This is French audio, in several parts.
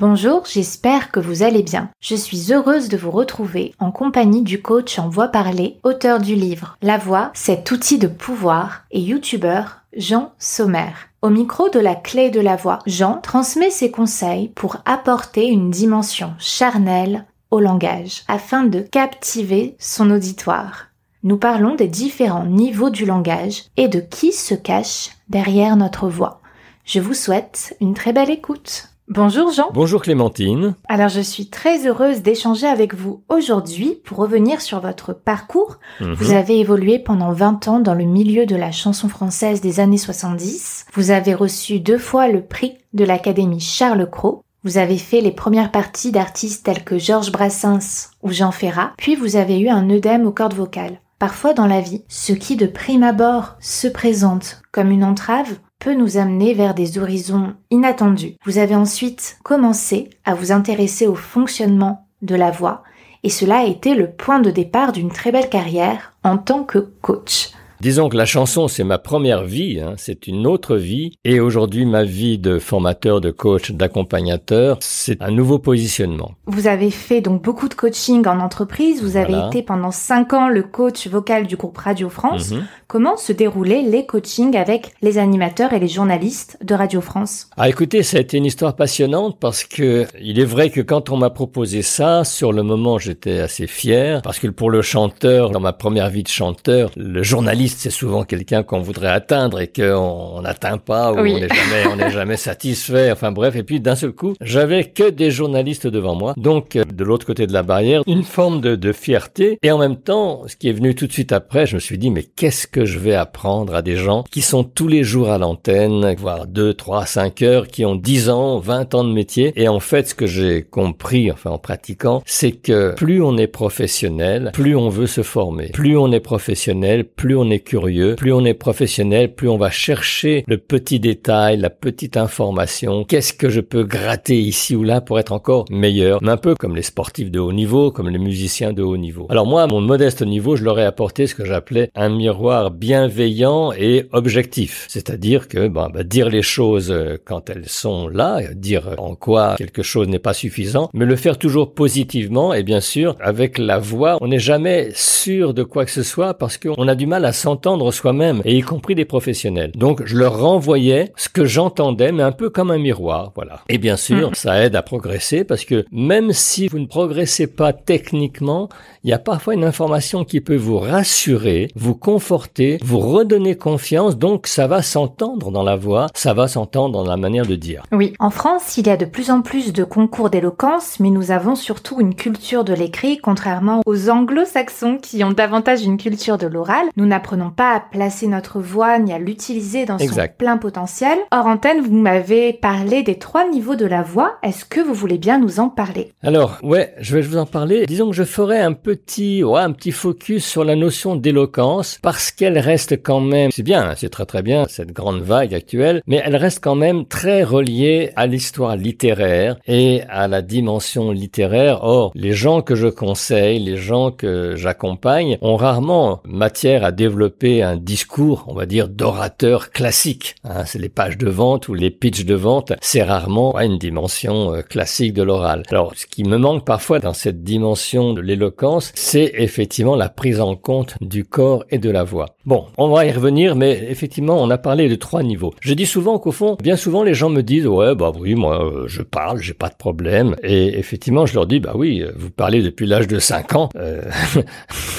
Bonjour, j'espère que vous allez bien. Je suis heureuse de vous retrouver en compagnie du coach en voix parlée, auteur du livre La voix, cet outil de pouvoir et youtubeur Jean Sommer. Au micro de la clé de la voix, Jean transmet ses conseils pour apporter une dimension charnelle au langage afin de captiver son auditoire. Nous parlons des différents niveaux du langage et de qui se cache derrière notre voix. Je vous souhaite une très belle écoute. Bonjour Jean. Bonjour Clémentine. Alors je suis très heureuse d'échanger avec vous aujourd'hui pour revenir sur votre parcours. Mhm. Vous avez évolué pendant 20 ans dans le milieu de la chanson française des années 70. Vous avez reçu deux fois le prix de l'Académie Charles Cros. Vous avez fait les premières parties d'artistes tels que Georges Brassens ou Jean Ferrat, puis vous avez eu un œdème aux cordes vocales. Parfois dans la vie, ce qui de prime abord se présente comme une entrave peut nous amener vers des horizons inattendus. Vous avez ensuite commencé à vous intéresser au fonctionnement de la voix et cela a été le point de départ d'une très belle carrière en tant que coach. Disons que la chanson, c'est ma première vie, hein, c'est une autre vie. Et aujourd'hui, ma vie de formateur, de coach, d'accompagnateur, c'est un nouveau positionnement. Vous avez fait donc beaucoup de coaching en entreprise. Vous avez été pendant cinq ans le coach vocal du groupe Radio France. Mhm. Comment se déroulaient les coachings avec les animateurs et les journalistes de Radio France? Ah, écoutez, ça a été une histoire passionnante parce que il est vrai que quand on m'a proposé ça, sur le moment, j'étais assez fier parce que pour le chanteur, dans ma première vie de chanteur, le journaliste, c'est souvent quelqu'un qu'on voudrait atteindre et qu'on on n'atteint pas ou Oui. on n'est jamais, on n'est jamais satisfait. Enfin bref, et puis d'un seul coup, j'avais que des journalistes devant moi. Donc, euh, de l'autre côté de la barrière, une forme de, de fierté et en même temps, ce qui est venu tout de suite après, je me suis dit, mais qu'est-ce que je vais apprendre à des gens qui sont tous les jours à l'antenne, voire 2, 3, 5 heures, qui ont 10 ans, 20 ans de métier. Et en fait, ce que j'ai compris, enfin en pratiquant, c'est que plus on est professionnel, plus on veut se former. Plus on est professionnel, plus on est curieux. Plus on est professionnel, plus on va chercher le petit détail, la petite information. Qu'est-ce que je peux gratter ici ou là pour être encore meilleur? Un peu comme les sportifs de haut niveau, comme les musiciens de haut niveau. Alors moi, à mon modeste niveau, je leur ai apporté ce que j'appelais un miroir bienveillant et objectif. C'est-à-dire que bah, bah, dire les choses euh, quand elles sont là, euh, dire en quoi quelque chose n'est pas suffisant, mais le faire toujours positivement et bien sûr avec la voix, on n'est jamais sûr de quoi que ce soit parce qu'on a du mal à s'entendre soi-même et y compris des professionnels. Donc je leur renvoyais ce que j'entendais, mais un peu comme un miroir, voilà. Et bien sûr, Mhm. ça aide à progresser parce que même si vous ne progressez pas techniquement, il y a parfois une information qui peut vous rassurer, vous conforter, vous redonner confiance, donc ça va s'entendre dans la voix, ça va s'entendre dans la manière de dire. Oui, en France, il y a de plus en plus de concours d'éloquence, mais nous avons surtout une culture de l'écrit, contrairement aux anglo-saxons qui ont davantage une culture de l'oral. Nous n'apprenons pas à placer notre voix ni à l'utiliser dans son plein potentiel. Hors antenne, vous m'avez parlé des trois niveaux de la voix. Est-ce que vous voulez bien nous en parler? Alors, ouais, je vais vous en parler. Disons que je ferai un petit, ouais, un petit focus sur la notion d'éloquence parce qu'elle reste quand même, c'est bien, c'est très très bien, cette grande vague actuelle, mais elle reste quand même très reliée à l'histoire littéraire et à la dimension littéraire. Or, les gens que je conseille, les gens que j'accompagne ont rarement matière à développer développer un discours, on va dire, d'orateur classique. Hein, c'est les pages de vente ou les pitchs de vente, c'est rarement une dimension euh, classique de l'oral. Alors, ce qui me manque parfois dans cette dimension de l'éloquence, c'est effectivement la prise en compte du corps et de la voix. Bon, on va y revenir, mais effectivement, on a parlé de trois niveaux. Je dis souvent qu'au fond, bien souvent, les gens me disent, ouais, bah oui, moi, euh, je parle, j'ai pas de problème. Et effectivement, je leur dis, bah oui, vous parlez depuis l'âge de 5 ans, euh,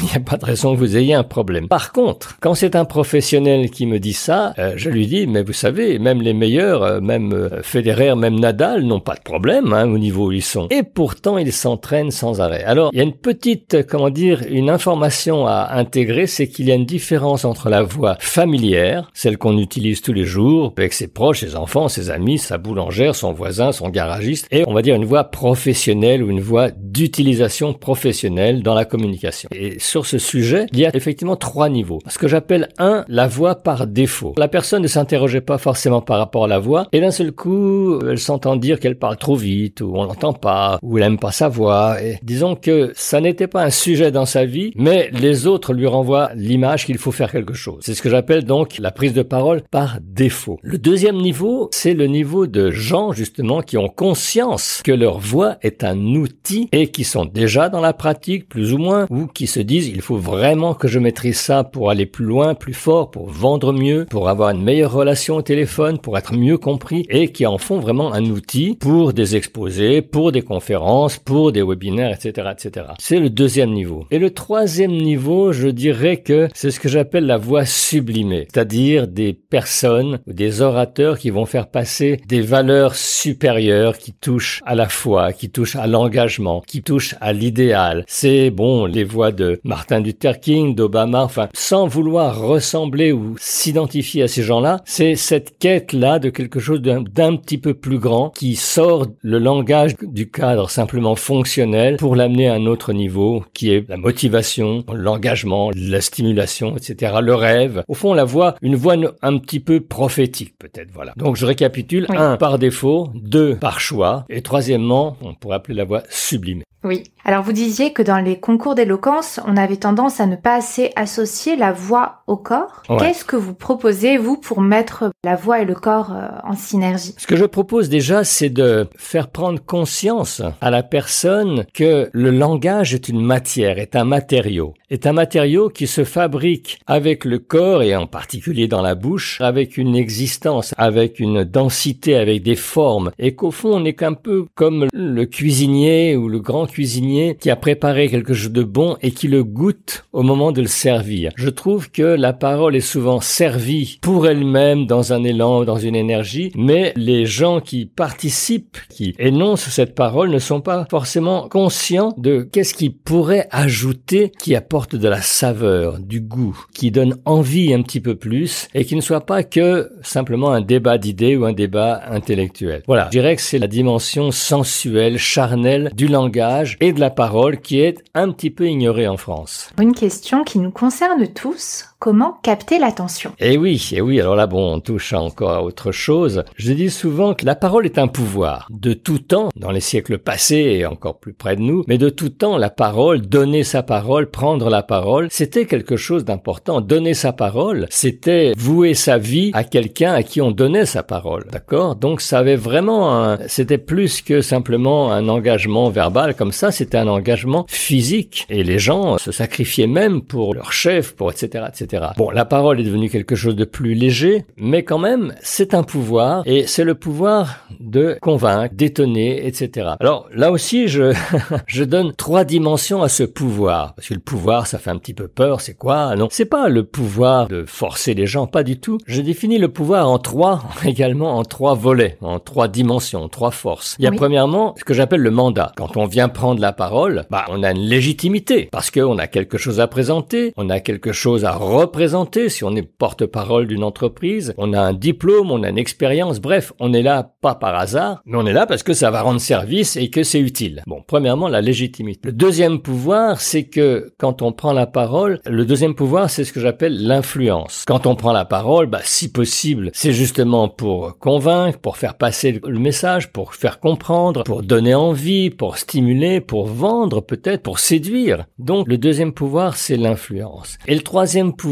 il n'y a pas de raison que vous ayez un problème. Par contre, quand c'est un professionnel qui me dit ça, euh, je lui dis, mais vous savez, même les meilleurs, euh, même euh, Federer, même Nadal n'ont pas de problème hein, au niveau où ils sont. Et pourtant, ils s'entraînent sans arrêt. Alors, il y a une petite, comment dire, une information à intégrer, c'est qu'il y a une différence entre la voix familière, celle qu'on utilise tous les jours, avec ses proches, ses enfants, ses amis, sa boulangère, son voisin, son garagiste, et on va dire une voix professionnelle ou une voix d'utilisation professionnelle dans la communication. Et sur ce sujet, il y a effectivement trois niveaux. Ce que j'appelle un, la voix par défaut. La personne ne s'interrogeait pas forcément par rapport à la voix, et d'un seul coup, elle s'entend dire qu'elle parle trop vite, ou on l'entend pas, ou elle aime pas sa voix. Et disons que ça n'était pas un sujet dans sa vie, mais les autres lui renvoient l'image qu'il faut faire quelque chose. C'est ce que j'appelle donc la prise de parole par défaut. Le deuxième niveau, c'est le niveau de gens justement qui ont conscience que leur voix est un outil et qui sont déjà dans la pratique plus ou moins ou qui se disent il faut vraiment que je maîtrise ça pour aller plus loin, plus fort, pour vendre mieux, pour avoir une meilleure relation au téléphone, pour être mieux compris et qui en font vraiment un outil pour des exposés, pour des conférences, pour des webinaires, etc., etc. C'est le deuxième niveau. Et le troisième niveau, je dirais que c'est ce que j'appelle la voix sublimée, c'est-à-dire des personnes des orateurs qui vont faire passer des valeurs supérieures qui touchent à la foi, qui touchent à l'engagement, qui touchent à l'idéal. C'est bon, les voix de Martin Luther King, d'Obama, enfin, sans vouloir ressembler ou s'identifier à ces gens-là, c'est cette quête-là de quelque chose d'un petit peu plus grand qui sort le langage du cadre simplement fonctionnel pour l'amener à un autre niveau qui est la motivation, l'engagement, la stimulation, etc., le rêve. Au fond, la voix, une voix un petit peu prophétique, peut-être, voilà. Donc, je récapitule. Un, par défaut. Deux, par choix. Et troisièmement, on pourrait appeler la voix sublimée. Oui. Alors vous disiez que dans les concours d'éloquence, on avait tendance à ne pas assez associer la voix au corps. Qu'est-ce que vous proposez, vous, pour mettre la voix et le corps euh, en synergie? Ce que je propose déjà, c'est de faire prendre conscience à la personne que le langage est une matière, est un matériau. Est un matériau qui se fabrique avec le corps et en particulier dans la bouche, avec une existence, avec une densité, avec des formes. Et qu'au fond, on est qu'un peu comme le cuisinier ou le grand cuisinier qui a préparé quelque chose de bon et qui le goûte au moment de le servir. Je trouve que la parole est souvent servie pour elle-même dans un élan, dans une énergie, mais les gens qui participent, qui énoncent cette parole ne sont pas forcément conscients de qu'est-ce qui pourrait ajouter, qui apporte de la saveur, du goût, qui donne envie un petit peu plus et qui ne soit pas que simplement un débat d'idées ou un débat intellectuel. Voilà. Je dirais que c'est la dimension sensuelle, charnelle du langage et de la parole qui est un petit peu ignorée en France. Une question qui nous concerne tous. tous Comment capter l'attention Eh oui, eh oui, alors là, bon, on touche encore à autre chose. Je dis souvent que la parole est un pouvoir. De tout temps, dans les siècles passés et encore plus près de nous, mais de tout temps, la parole, donner sa parole, prendre la parole, c'était quelque chose d'important. Donner sa parole, c'était vouer sa vie à quelqu'un à qui on donnait sa parole. D'accord? Donc ça avait vraiment un... C'était plus que simplement un engagement verbal comme ça, c'était un engagement physique. Et les gens se sacrifiaient même pour leur chef, pour etc., etc. Bon, la parole est devenue quelque chose de plus léger, mais quand même, c'est un pouvoir, et c'est le pouvoir de convaincre, d'étonner, etc. Alors là aussi, je, je donne trois dimensions à ce pouvoir, parce que le pouvoir, ça fait un petit peu peur, c'est quoi? Non, c'est pas le pouvoir de forcer les gens, pas du tout. Je définis le pouvoir en trois, également en trois volets, en trois dimensions, en trois forces. Il y a premièrement ce que j'appelle le mandat. Quand on vient prendre la parole, bah, on a une légitimité, parce qu'on a quelque chose à présenter, on a quelque chose à représenter, si on est porte-parole d'une entreprise, on a un diplôme, on a une expérience, bref, on est là pas par hasard, mais on est là parce que ça va rendre service et que c'est utile. Bon, premièrement, la légitimité. Le deuxième pouvoir, c'est que quand on prend la parole, le deuxième pouvoir, c'est ce que j'appelle l'influence. Quand on prend la parole, bah, si possible, c'est justement pour convaincre, pour faire passer le message, pour faire comprendre, pour donner envie, pour stimuler, pour vendre peut-être, pour séduire. Donc, le deuxième pouvoir, c'est l'influence. Et le troisième pouvoir,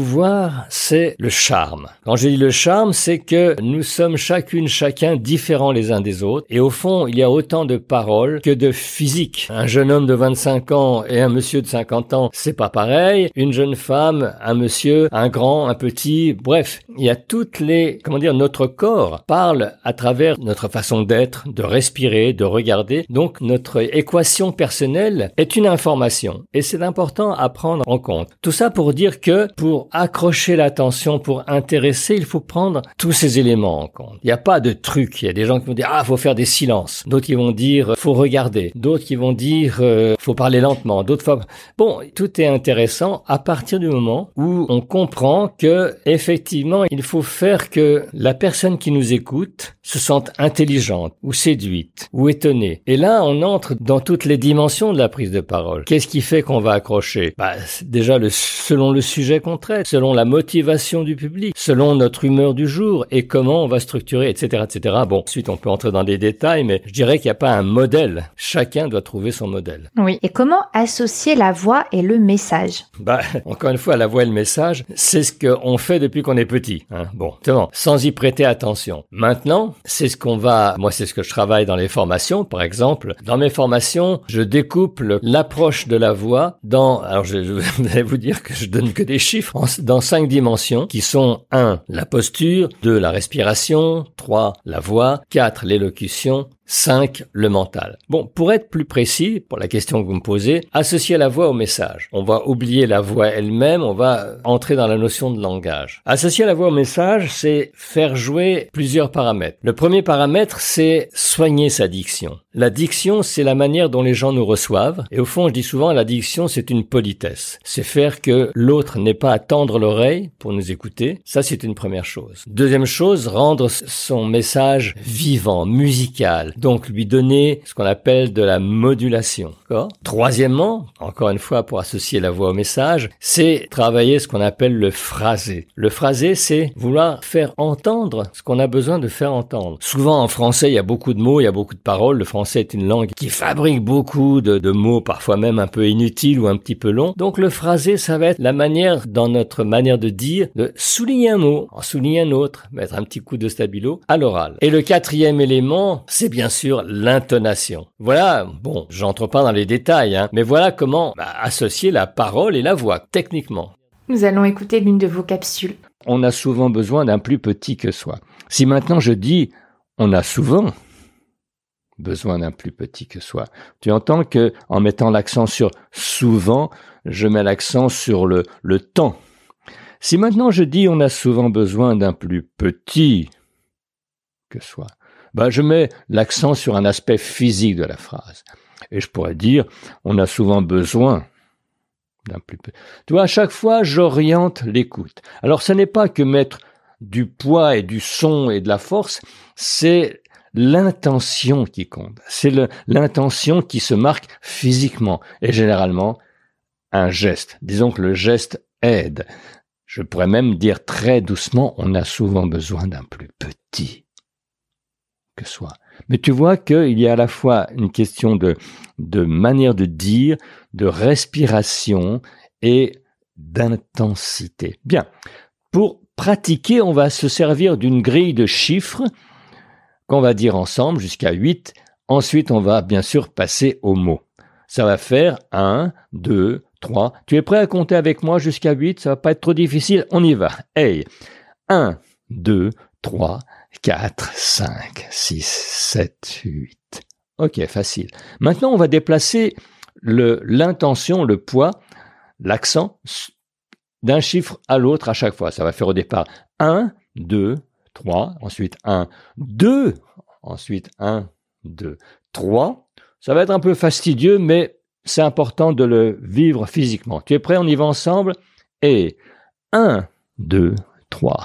c'est le charme. Quand je dis le charme, c'est que nous sommes chacune, chacun différents les uns des autres. Et au fond, il y a autant de paroles que de physique. Un jeune homme de 25 ans et un monsieur de 50 ans, c'est pas pareil. Une jeune femme, un monsieur, un grand, un petit. Bref, il y a toutes les, comment dire, notre corps parle à travers notre façon d'être, de respirer, de regarder. Donc, notre équation personnelle est une information. Et c'est important à prendre en compte. Tout ça pour dire que pour accrocher l'attention, pour intéresser, il faut prendre tous ces éléments en compte. Il n'y a pas de truc. Il y a des gens qui vont dire, ah, faut faire des silences. D'autres qui vont dire, faut regarder. D'autres qui vont dire, euh, faut parler lentement. D'autres fois, bon, tout est intéressant à partir du moment où on comprend que, effectivement, il faut faire que la personne qui nous écoute se sente intelligente ou séduite ou étonnée. Et là, on entre dans toutes les dimensions de la prise de parole. Qu'est-ce qui fait qu'on va accrocher? Bah, Déjà, le, selon le sujet qu'on traite, selon la motivation du public, selon notre humeur du jour et comment on va structurer, etc., etc. Bon, ensuite, on peut entrer dans des détails, mais je dirais qu'il n'y a pas un modèle. Chacun doit trouver son modèle. Oui. Et comment associer la voix et le message? Bah, encore une fois, la voix et le message, c'est ce qu'on fait depuis qu'on est petit. Hein. Bon, bon, sans y prêter attention. Maintenant, c'est ce qu'on va, moi, c'est ce que je travaille dans les formations, par exemple. Dans mes formations, je découpe l'approche de la voix dans, alors je, je vais vous dire que je donne que des chiffres, dans cinq dimensions qui sont 1. La posture, 2. La respiration, 3. La voix, 4. L'élocution, 5. Le mental. Bon, pour être plus précis, pour la question que vous me posez, associer la voix au message. On va oublier la voix elle-même, on va entrer dans la notion de langage. Associer la voix au message, c'est faire jouer plusieurs paramètres. Le premier paramètre, c'est soigner sa diction. La diction, c'est la manière dont les gens nous reçoivent. Et au fond, je dis souvent, la diction, c'est une politesse. C'est faire que l'autre n'ait pas à tendre l'oreille pour nous écouter. Ça, c'est une première chose. Deuxième chose, rendre son message vivant, musical, donc lui donner ce qu'on appelle de la modulation. Troisièmement, encore une fois pour associer la voix au message, c'est travailler ce qu'on appelle le phrasé. Le phrasé, c'est vouloir faire entendre ce qu'on a besoin de faire entendre. Souvent en français, il y a beaucoup de mots, il y a beaucoup de paroles. Le français est une langue qui fabrique beaucoup de, mots, parfois même un peu inutiles ou un petit peu longs. Donc le phrasé, ça va être la manière, dans notre manière de dire, de souligner un mot, en souligner un autre, mettre un petit coup de stabilo à l'oral. Et le quatrième élément, c'est bien sûr l'intonation. Voilà, bon, j'entre pas dans les détails, hein, mais voilà comment bah, associer la parole et la voix, techniquement. Nous allons écouter l'une de vos capsules. On a souvent besoin d'un plus petit que soi. Si maintenant je dis on a souvent besoin d'un plus petit que soi, tu entends que en mettant l'accent sur souvent, je mets l'accent sur le, le temps. Si maintenant je dis on a souvent besoin d'un plus petit que soi, bah, je mets l'accent sur un aspect physique de la phrase. Et je pourrais dire, on a souvent besoin d'un plus petit. Tu vois, à chaque fois, j'oriente l'écoute. Alors, ce n'est pas que mettre du poids et du son et de la force, c'est l'intention qui compte. C'est l'intention qui se marque physiquement et généralement un geste. Disons que le geste aide. Je pourrais même dire très doucement, on a souvent besoin d'un plus petit que soit. Mais tu vois qu'il y a à la fois une question de, de manière de dire, de respiration et d'intensité. Bien. Pour pratiquer, on va se servir d'une grille de chiffres qu'on va dire ensemble jusqu'à 8. Ensuite, on va bien sûr passer aux mots. Ça va faire 1, 2, 3. Tu es prêt à compter avec moi jusqu'à 8 Ça va pas être trop difficile. On y va. Hey 1, 2, 3, 4, 5, 6, 7, 8. Ok, facile. Maintenant, on va déplacer l'intention, le poids, l'accent d'un chiffre à l'autre à chaque fois. Ça va faire au départ 1, 2, 3, ensuite 1, 2, ensuite 1, 2, 3. Ça va être un peu fastidieux, mais c'est important de le vivre physiquement. Tu es prêt? On y va ensemble Et 1, 2, 3,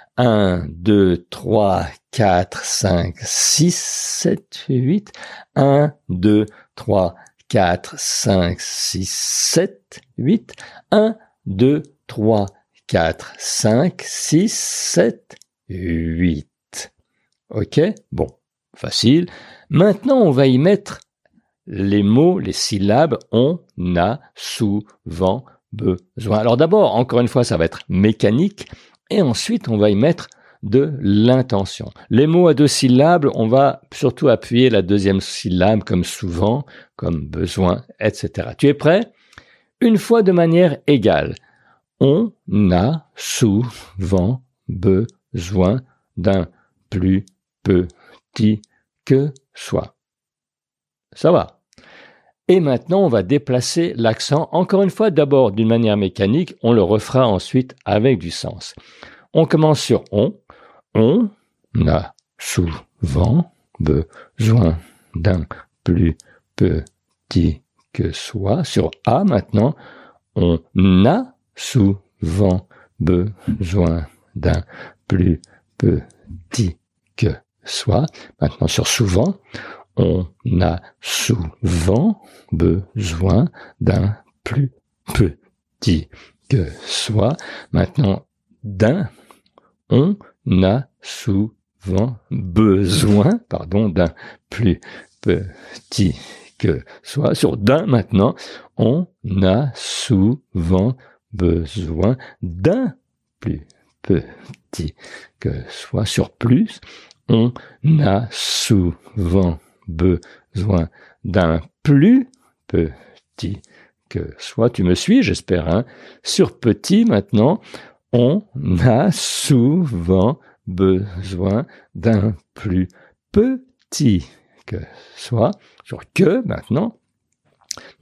1, 2, 3, 4, 5, 6, 7, 8. 1, 2, 3, 4, 5, 6, 7, 8. 1, 2, 3, 4, 5, 6, 7, 8. OK Bon, facile. Maintenant, on va y mettre les mots, les syllabes on a souvent besoin. Alors d'abord, encore une fois, ça va être mécanique, et ensuite on va y mettre de l'intention. Les mots à deux syllabes, on va surtout appuyer la deuxième syllabe comme souvent, comme besoin, etc. Tu es prêt? Une fois de manière égale. On a souvent besoin d'un plus petit que soi. Ça va? Et maintenant, on va déplacer l'accent, encore une fois, d'abord d'une manière mécanique, on le refera ensuite avec du sens. On commence sur on. On a souvent besoin d'un plus petit que soi. Sur A maintenant, on a souvent besoin d'un plus petit que soi. Maintenant sur souvent, on a souvent besoin d'un plus petit que soi. Maintenant, d'un, on a souvent besoin, pardon, d'un plus petit que soi. Sur d'un maintenant, on a souvent besoin d'un plus petit que soi. Sur plus, on a souvent besoin d'un plus petit que soi. Tu me suis, j'espère. Hein Sur petit, maintenant, on a souvent besoin d'un plus petit que soi. Sur que, maintenant,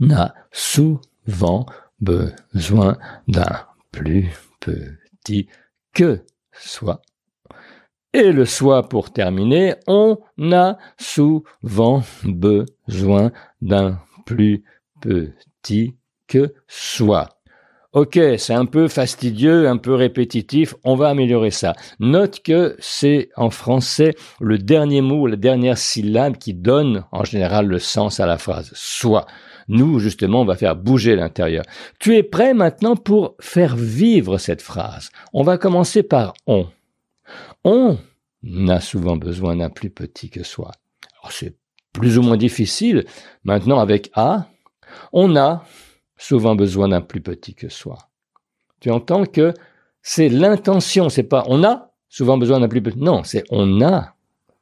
on a souvent besoin d'un plus petit que soi. Et le soi pour terminer, on a souvent besoin d'un plus petit que soi. Ok, c'est un peu fastidieux, un peu répétitif, on va améliorer ça. Note que c'est en français le dernier mot, la dernière syllabe qui donne en général le sens à la phrase. Soit. Nous, justement, on va faire bouger l'intérieur. Tu es prêt maintenant pour faire vivre cette phrase. On va commencer par on. On a souvent besoin d'un plus petit que soi. c'est plus ou moins difficile. Maintenant, avec A, on a souvent besoin d'un plus petit que soi. Tu entends que c'est l'intention, c'est pas on a souvent besoin d'un plus petit. Non, c'est on a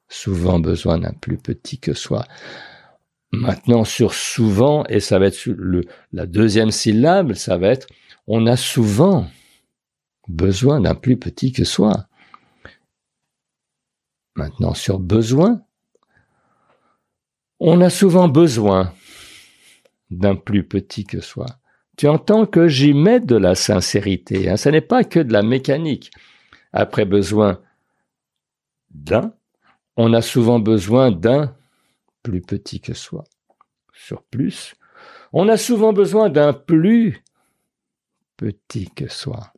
souvent besoin d'un plus petit que soi. Maintenant, sur souvent, et ça va être le, la deuxième syllabe, ça va être on a souvent besoin d'un plus petit que soi. Maintenant, sur besoin, on a souvent besoin d'un plus petit que soi. Tu entends que j'y mets de la sincérité. Hein. Ce n'est pas que de la mécanique. Après besoin d'un, on a souvent besoin d'un plus petit que soi. Sur plus, on a souvent besoin d'un plus petit que soi.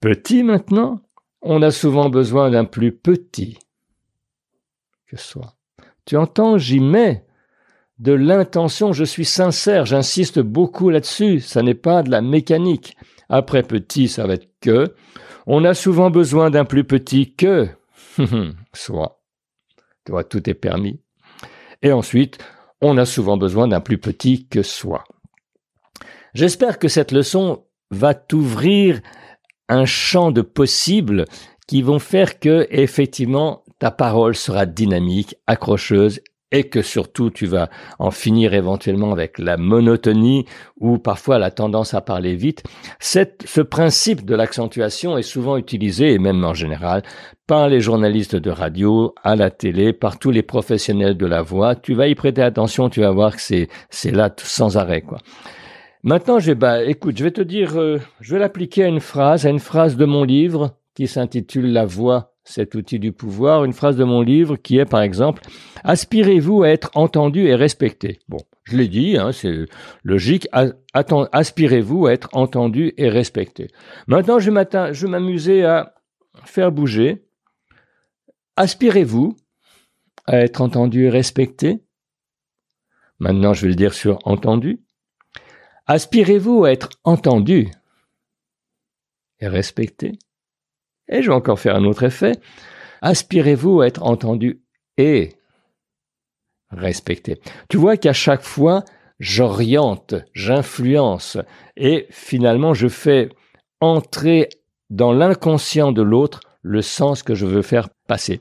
Petit maintenant, on a souvent besoin d'un plus petit que soi. Tu entends, j'y mets de l'intention, je suis sincère, j'insiste beaucoup là-dessus, ça n'est pas de la mécanique. Après petit, ça va être que. On a souvent besoin d'un plus petit que soit. Tu vois, tout est permis. Et ensuite, on a souvent besoin d'un plus petit que soi. J'espère que cette leçon va t'ouvrir un champ de possibles qui vont faire que, effectivement, ta parole sera dynamique, accrocheuse et que surtout tu vas en finir éventuellement avec la monotonie ou parfois la tendance à parler vite. ce principe de l'accentuation est souvent utilisé, et même en général, par les journalistes de radio, à la télé, par tous les professionnels de la voix. Tu vas y prêter attention, tu vas voir que c'est, c'est là sans arrêt, quoi. Maintenant, je vais, bah, écoute, je vais te dire, euh, je vais l'appliquer à une phrase, à une phrase de mon livre qui s'intitule La voix, cet outil du pouvoir, une phrase de mon livre qui est par exemple Aspirez-vous à être entendu et respecté? Bon, je l'ai dit, hein, c'est logique. Aspirez-vous à être entendu et respecté Maintenant, je vais m'amuser à faire bouger. Aspirez-vous à être entendu et respecté? Maintenant, je vais le dire sur entendu. Aspirez-vous à être entendu et respecté? Et je vais encore faire un autre effet. Aspirez-vous à être entendu et respecté? Tu vois qu'à chaque fois, j'oriente, j'influence et finalement je fais entrer dans l'inconscient de l'autre le sens que je veux faire passer.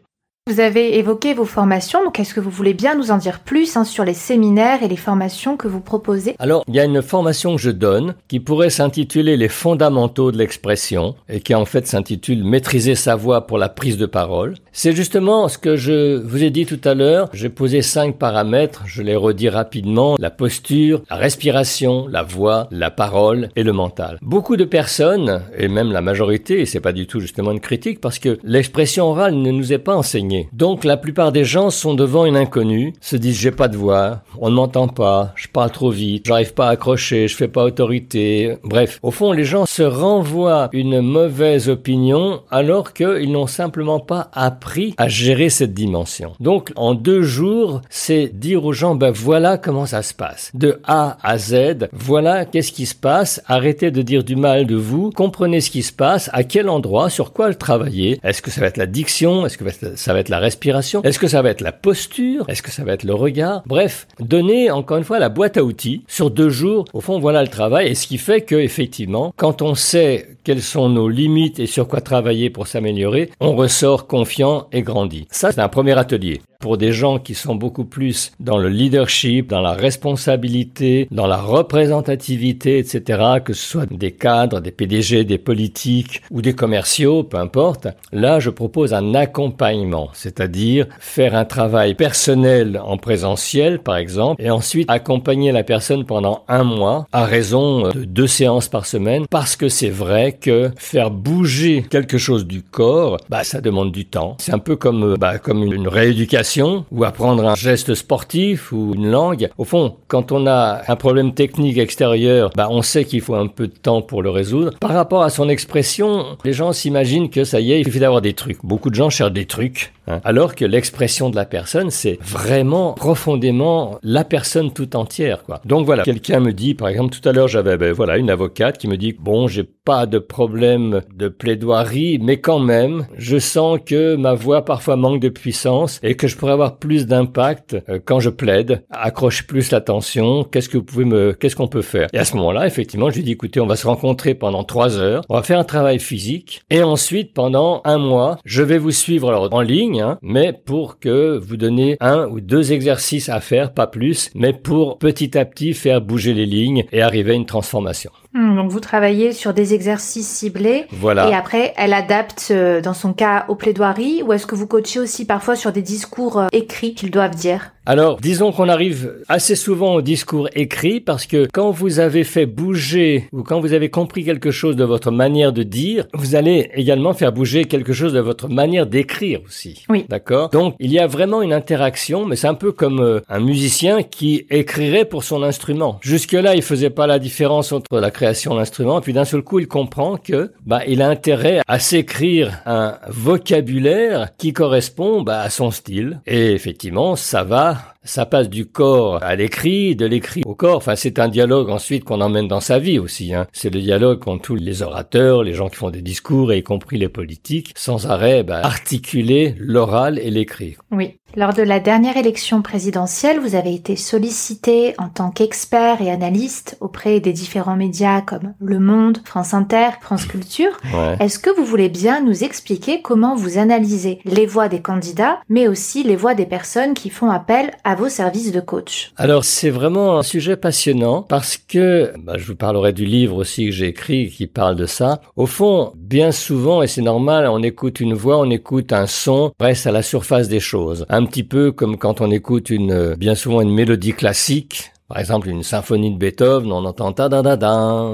Vous avez évoqué vos formations, donc est-ce que vous voulez bien nous en dire plus hein, sur les séminaires et les formations que vous proposez? Alors, il y a une formation que je donne qui pourrait s'intituler Les fondamentaux de l'expression et qui en fait s'intitule Maîtriser sa voix pour la prise de parole. C'est justement ce que je vous ai dit tout à l'heure. J'ai posé cinq paramètres, je les redis rapidement. La posture, la respiration, la voix, la parole et le mental. Beaucoup de personnes, et même la majorité, et c'est pas du tout justement une critique parce que l'expression orale ne nous est pas enseignée donc la plupart des gens sont devant une inconnue, se disent j'ai pas de voix, on ne m'entend pas, je parle trop vite, j'arrive pas à accrocher, je fais pas autorité. Bref, au fond les gens se renvoient une mauvaise opinion alors qu'ils n'ont simplement pas appris à gérer cette dimension. Donc en deux jours, c'est dire aux gens ben voilà comment ça se passe. De A à Z, voilà qu'est-ce qui se passe, arrêtez de dire du mal de vous, comprenez ce qui se passe, à quel endroit, sur quoi le travailler. Est-ce que ça va être la diction, est-ce que ça va être la respiration? Est-ce que ça va être la posture? Est-ce que ça va être le regard? Bref, donner encore une fois la boîte à outils sur deux jours. Au fond, voilà le travail. Et ce qui fait que effectivement, quand on sait quelles sont nos limites et sur quoi travailler pour s'améliorer, on ressort confiant et grandi. Ça, c'est un premier atelier pour des gens qui sont beaucoup plus dans le leadership, dans la responsabilité, dans la représentativité, etc., que ce soit des cadres, des PDG, des politiques ou des commerciaux, peu importe. Là, je propose un accompagnement, c'est-à-dire faire un travail personnel en présentiel, par exemple, et ensuite accompagner la personne pendant un mois à raison de deux séances par semaine, parce que c'est vrai que faire bouger quelque chose du corps, bah, ça demande du temps. C'est un peu comme, bah, comme une rééducation ou apprendre un geste sportif ou une langue. Au fond, quand on a un problème technique extérieur, bah, on sait qu'il faut un peu de temps pour le résoudre. Par rapport à son expression, les gens s'imaginent que ça y est, il suffit d'avoir des trucs. Beaucoup de gens cherchent des trucs. Hein. Alors que l'expression de la personne, c'est vraiment profondément la personne tout entière. Quoi. Donc voilà, quelqu'un me dit, par exemple, tout à l'heure, j'avais ben, voilà une avocate qui me dit, bon, j'ai pas de problème de plaidoirie, mais quand même, je sens que ma voix parfois manque de puissance et que je pourrais avoir plus d'impact euh, quand je plaide, accroche plus l'attention. Qu'est-ce que vous pouvez me, qu'est-ce qu'on peut faire? Et à ce moment-là, effectivement, je lui dis, écoutez, on va se rencontrer pendant trois heures, on va faire un travail physique et ensuite, pendant un mois, je vais vous suivre en ligne Hein, mais pour que vous donnez un ou deux exercices à faire, pas plus, mais pour petit à petit faire bouger les lignes et arriver à une transformation. Hmm, donc vous travaillez sur des exercices ciblés voilà. et après elle adapte euh, dans son cas aux plaidoiries ou est-ce que vous coachez aussi parfois sur des discours euh, écrits qu'ils doivent dire? Alors disons qu'on arrive assez souvent au discours écrit parce que quand vous avez fait bouger ou quand vous avez compris quelque chose de votre manière de dire, vous allez également faire bouger quelque chose de votre manière d'écrire aussi. Oui. D'accord? Donc il y a vraiment une interaction mais c'est un peu comme euh, un musicien qui écrirait pour son instrument. Jusque-là, il faisait pas la différence entre la création d'instruments, puis d'un seul coup, il comprend que bah, il a intérêt à s'écrire un vocabulaire qui correspond bah, à son style. Et effectivement, ça va ça passe du corps à l'écrit, de l'écrit au corps. Enfin, c'est un dialogue ensuite qu'on emmène dans sa vie aussi. Hein. C'est le dialogue qu'ont tous les orateurs, les gens qui font des discours, et y compris les politiques, sans arrêt bah, articuler l'oral et l'écrit. Oui. Lors de la dernière élection présidentielle, vous avez été sollicité en tant qu'expert et analyste auprès des différents médias comme Le Monde, France Inter, France Culture. Est-ce que vous voulez bien nous expliquer comment vous analysez les voix des candidats, mais aussi les voix des personnes qui font appel à vos services de coach Alors c'est vraiment un sujet passionnant parce que bah, je vous parlerai du livre aussi que j'ai écrit qui parle de ça. Au fond, bien souvent, et c'est normal, on écoute une voix, on écoute un son, reste à la surface des choses. Un petit peu comme quand on écoute une, bien souvent une mélodie classique, par exemple une symphonie de Beethoven, on entend ta da da da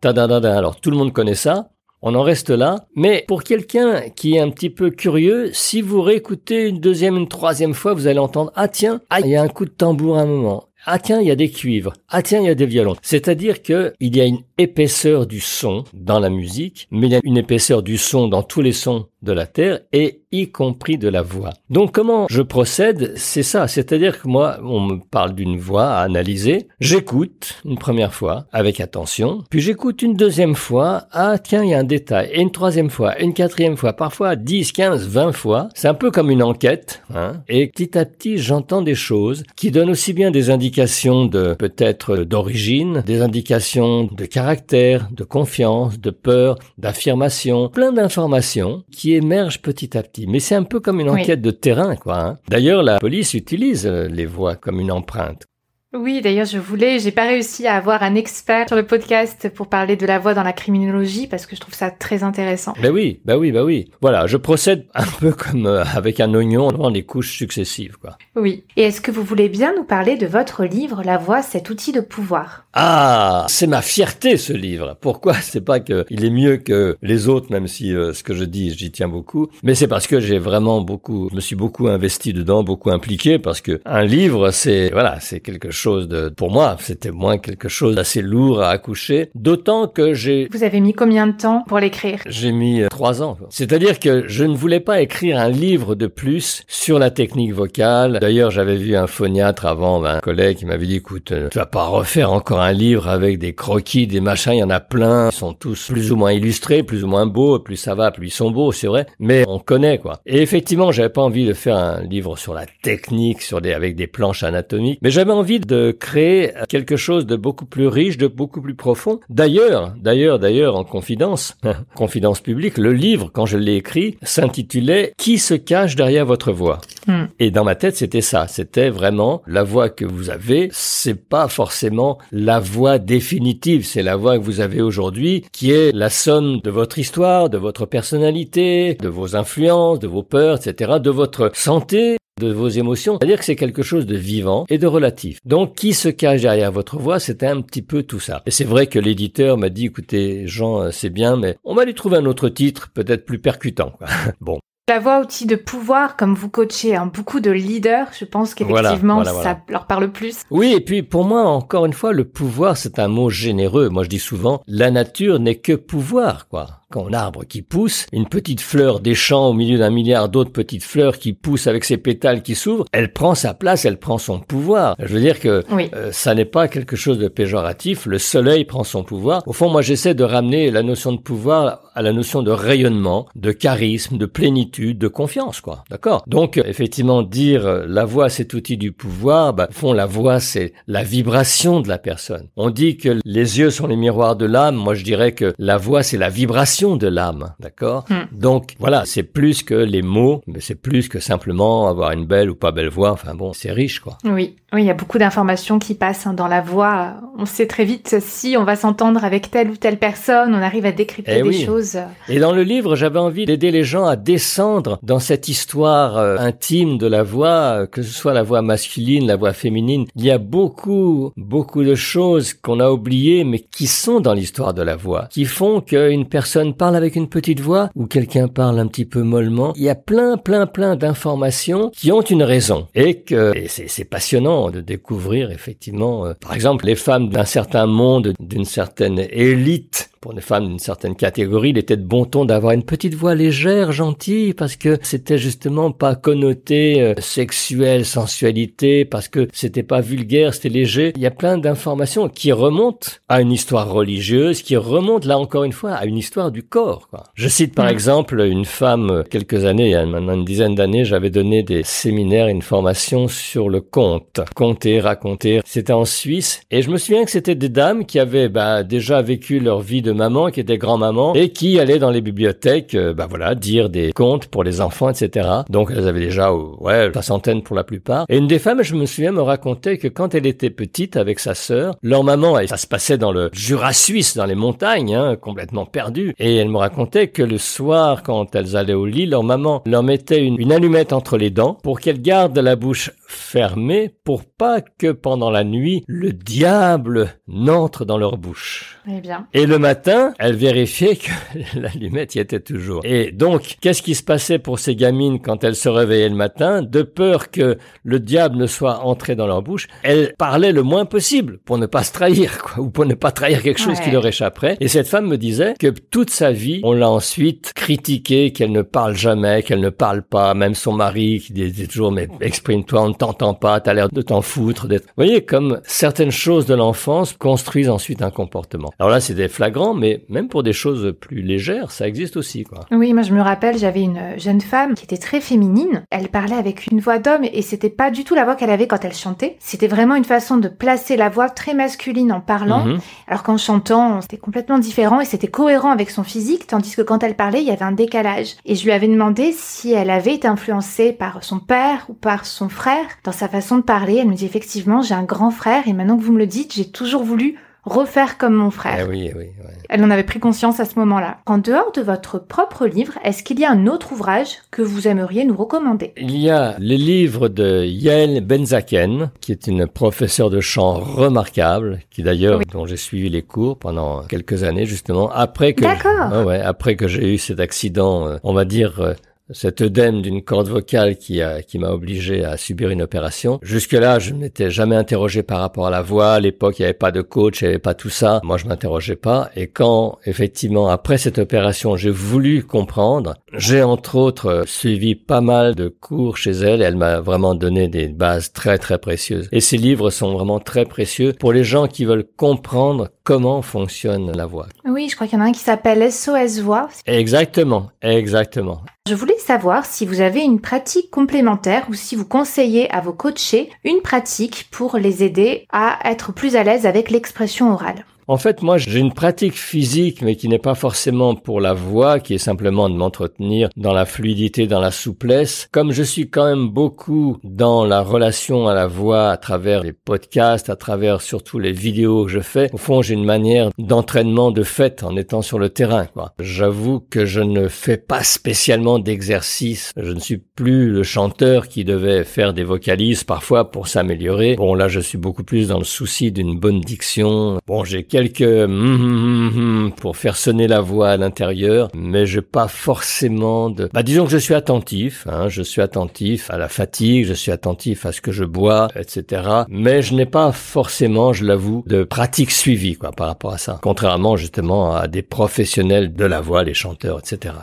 ta da da da. Alors tout le monde connaît ça, on en reste là. Mais pour quelqu'un qui est un petit peu curieux, si vous réécoutez une deuxième, une troisième fois, vous allez entendre, ah tiens, ah, il y a un coup de tambour à un moment. Ah tiens, il y a des cuivres. Ah tiens, il y a des violons. C'est-à-dire que il y a une épaisseur du son dans la musique, mais il y a une épaisseur du son dans tous les sons de la Terre et y compris de la voix. Donc comment je procède? C'est ça, c'est-à-dire que moi, on me parle d'une voix à analyser, j'écoute une première fois avec attention, puis j'écoute une deuxième fois, ah tiens, il y a un détail, et une troisième fois, une quatrième fois, parfois 10, 15, 20 fois. C'est un peu comme une enquête, hein, et petit à petit, j'entends des choses qui donnent aussi bien des indications de peut-être d'origine, des indications de caractère, de confiance, de peur, d'affirmation, plein d'informations qui émerge petit à petit. Mais c'est un peu comme une enquête de terrain, quoi. Hein. D'ailleurs, la police utilise euh, les voix comme une empreinte. Oui, d'ailleurs, je voulais, j'ai pas réussi à avoir un expert sur le podcast pour parler de la voix dans la criminologie parce que je trouve ça très intéressant. Ben oui, ben oui, ben oui. Voilà, je procède un peu comme euh, avec un oignon dans les couches successives, quoi. Oui. Et est-ce que vous voulez bien nous parler de votre livre, La voix, cet outil de pouvoir? Ah, c'est ma fierté, ce livre. Pourquoi C'est pas que il est mieux que les autres, même si euh, ce que je dis, j'y tiens beaucoup, mais c'est parce que j'ai vraiment beaucoup, je me suis beaucoup investi dedans, beaucoup impliqué, parce que un livre, c'est, voilà, c'est quelque chose de, pour moi, c'était moins quelque chose d'assez lourd à accoucher. D'autant que j'ai... Vous avez mis combien de temps pour l'écrire? J'ai mis euh, trois ans. C'est-à-dire que je ne voulais pas écrire un livre de plus sur la technique vocale. D'ailleurs, j'avais vu un phoniatre avant, ben, un collègue qui m'avait dit, écoute, euh, tu vas pas refaire encore un livre avec des croquis, des machins, il y en a plein. Ils sont tous plus ou moins illustrés, plus ou moins beaux. Plus ça va, plus ils sont beaux, c'est vrai. Mais on connaît, quoi. Et effectivement, j'avais pas envie de faire un livre sur la technique, sur des, avec des planches anatomiques. Mais j'avais envie de créer quelque chose de beaucoup plus riche, de beaucoup plus profond. D'ailleurs, d'ailleurs, d'ailleurs, en confidence, confidence publique, le livre, quand je l'ai écrit, s'intitulait Qui se cache derrière votre voix hmm. Et dans ma tête, c'était ça. C'était vraiment la voix que vous avez. C'est pas forcément la voix définitive. C'est la voix que vous avez aujourd'hui, qui est la somme de votre histoire, de votre personnalité, de vos influences, de vos peurs, etc., de votre santé, de vos émotions. C'est-à-dire que c'est quelque chose de vivant et de relatif. Donc, qui se cache derrière votre voix, c'était un petit peu tout ça. Et c'est vrai que l'éditeur m'a dit, écoutez, Jean, euh, c'est bien, mais on va lui trouver un autre titre, peut-être plus percutant. bon. La voix outil de pouvoir, comme vous coachez hein, beaucoup de leaders, je pense qu'effectivement ça leur parle plus. Oui, et puis pour moi, encore une fois, le pouvoir, c'est un mot généreux. Moi, je dis souvent, la nature n'est que pouvoir, quoi quand un arbre qui pousse, une petite fleur des champs au milieu d'un milliard d'autres petites fleurs qui poussent avec ses pétales qui s'ouvrent, elle prend sa place, elle prend son pouvoir. Je veux dire que euh, ça n'est pas quelque chose de péjoratif, le soleil prend son pouvoir. Au fond, moi j'essaie de ramener la notion de pouvoir à la notion de rayonnement, de charisme, de plénitude, de confiance, quoi. D'accord? Donc, effectivement, dire euh, la voix, c'est outil du pouvoir, bah, au fond, la voix, c'est la vibration de la personne. On dit que les yeux sont les miroirs de l'âme. Moi, je dirais que la voix, c'est la vibration de l'âme, d'accord? Hmm. Donc voilà, c'est plus que les mots, mais c'est plus que simplement avoir une belle ou pas belle voix. Enfin bon, c'est riche, quoi. Oui, oui, il y a beaucoup d'informations qui passent hein, dans la voix. On sait très vite si on va s'entendre avec telle ou telle personne. On arrive à décrypter eh des choses. Et dans le livre, j'avais envie d'aider les gens à descendre dans cette histoire euh, intime de la voix, que ce soit la voix masculine, la voix féminine. Il y a beaucoup, beaucoup de choses qu'on a oubliées, mais qui sont dans l'histoire de la voix, qui font qu'une personne parle avec une petite voix ou quelqu'un parle un petit peu mollement. Il y a plein, plein, plein d'informations qui ont une raison et que c'est passionnant de découvrir effectivement, euh, par exemple, les femmes d'un certain monde, d'une certaine élite pour des femmes d'une certaine catégorie, il était de bon ton d'avoir une petite voix légère, gentille, parce que c'était justement pas connoté euh, sexuel, sensualité, parce que c'était pas vulgaire, c'était léger. Il y a plein d'informations qui remontent à une histoire religieuse, qui remontent là encore une fois à une histoire du corps. Quoi. Je cite par mm. exemple une femme, euh, quelques années, il y a maintenant une dizaine d'années, j'avais donné des séminaires, une formation sur le conte, compter, raconter. C'était en Suisse, et je me souviens que c'était des dames qui avaient bah, déjà vécu leur vie de maman qui était grand-maman et qui allait dans les bibliothèques, euh, bah voilà, dire des contes pour les enfants, etc. Donc elles avaient déjà, ouais, la centaine pour la plupart. Et une des femmes, je me souviens, me racontait que quand elle était petite avec sa sœur, leur maman, et ça se passait dans le Jura suisse, dans les montagnes, hein, complètement perdue. Et elle me racontait que le soir, quand elles allaient au lit, leur maman leur mettait une, une allumette entre les dents pour qu'elles gardent la bouche fermée pour pas que pendant la nuit, le diable n'entre dans leur bouche. Eh bien. Et le matin, matin, elle vérifiait que l'allumette y était toujours. Et donc, qu'est-ce qui se passait pour ces gamines quand elles se réveillaient le matin? De peur que le diable ne soit entré dans leur bouche, elles parlaient le moins possible pour ne pas se trahir, quoi, ou pour ne pas trahir quelque chose qui leur échapperait. Et cette femme me disait que toute sa vie, on l'a ensuite critiquée, qu'elle ne parle jamais, qu'elle ne parle pas, même son mari qui disait toujours mais exprime-toi, on ne t'entend pas, t'as l'air de t'en foutre. D'être... Vous voyez comme certaines choses de l'enfance construisent ensuite un comportement. Alors là, c'est des flagrants, mais même pour des choses plus légères, ça existe aussi, quoi. Oui, moi je me rappelle, j'avais une jeune femme qui était très féminine. Elle parlait avec une voix d'homme et c'était pas du tout la voix qu'elle avait quand elle chantait. C'était vraiment une façon de placer la voix très masculine en parlant, mhm. alors qu'en chantant, c'était complètement différent et c'était cohérent avec son physique, tandis que quand elle parlait, il y avait un décalage. Et je lui avais demandé si elle avait été influencée par son père ou par son frère dans sa façon de parler. Elle me dit effectivement, j'ai un grand frère et maintenant que vous me le dites, j'ai toujours voulu refaire comme mon frère. Eh oui, eh oui, Elle en avait pris conscience à ce moment-là. En dehors de votre propre livre, est-ce qu'il y a un autre ouvrage que vous aimeriez nous recommander? Il y a le livre de Yael Benzaken, qui est une professeure de chant remarquable, qui d'ailleurs, dont j'ai suivi les cours pendant quelques années justement, après que, D'accord. ouais, après que j'ai eu cet accident, euh, on va dire, euh, cet œdème d'une corde vocale qui a, qui m'a obligé à subir une opération. Jusque-là, je ne m'étais jamais interrogé par rapport à la voix. À l'époque, il n'y avait pas de coach, il n'y avait pas tout ça. Moi, je m'interrogeais pas. Et quand, effectivement, après cette opération, j'ai voulu comprendre, j'ai entre autres suivi pas mal de cours chez elle et elle m'a vraiment donné des bases très, très précieuses. Et ces livres sont vraiment très précieux pour les gens qui veulent comprendre comment fonctionne la voix. Oui, je crois qu'il y en a un qui s'appelle SOS Voix. Exactement, exactement. Je voulais savoir si vous avez une pratique complémentaire ou si vous conseillez à vos coachés une pratique pour les aider à être plus à l'aise avec l'expression orale. En fait, moi, j'ai une pratique physique, mais qui n'est pas forcément pour la voix, qui est simplement de m'entretenir dans la fluidité, dans la souplesse. Comme je suis quand même beaucoup dans la relation à la voix à travers les podcasts, à travers surtout les vidéos que je fais, au fond, j'ai une manière d'entraînement de fait en étant sur le terrain. J'avoue que je ne fais pas spécialement d'exercice. Je ne suis plus le chanteur qui devait faire des vocalises parfois pour s'améliorer. Bon, là, je suis beaucoup plus dans le souci d'une bonne diction. Bon, j'ai quelques hum, hum, hum, pour faire sonner la voix à l'intérieur, mais je pas forcément de. Bah, disons que je suis attentif. Hein, je suis attentif à la fatigue, je suis attentif à ce que je bois, etc. Mais je n'ai pas forcément, je l'avoue, de pratique suivie quoi par rapport à ça. Contrairement justement à des professionnels de la voix, les chanteurs, etc.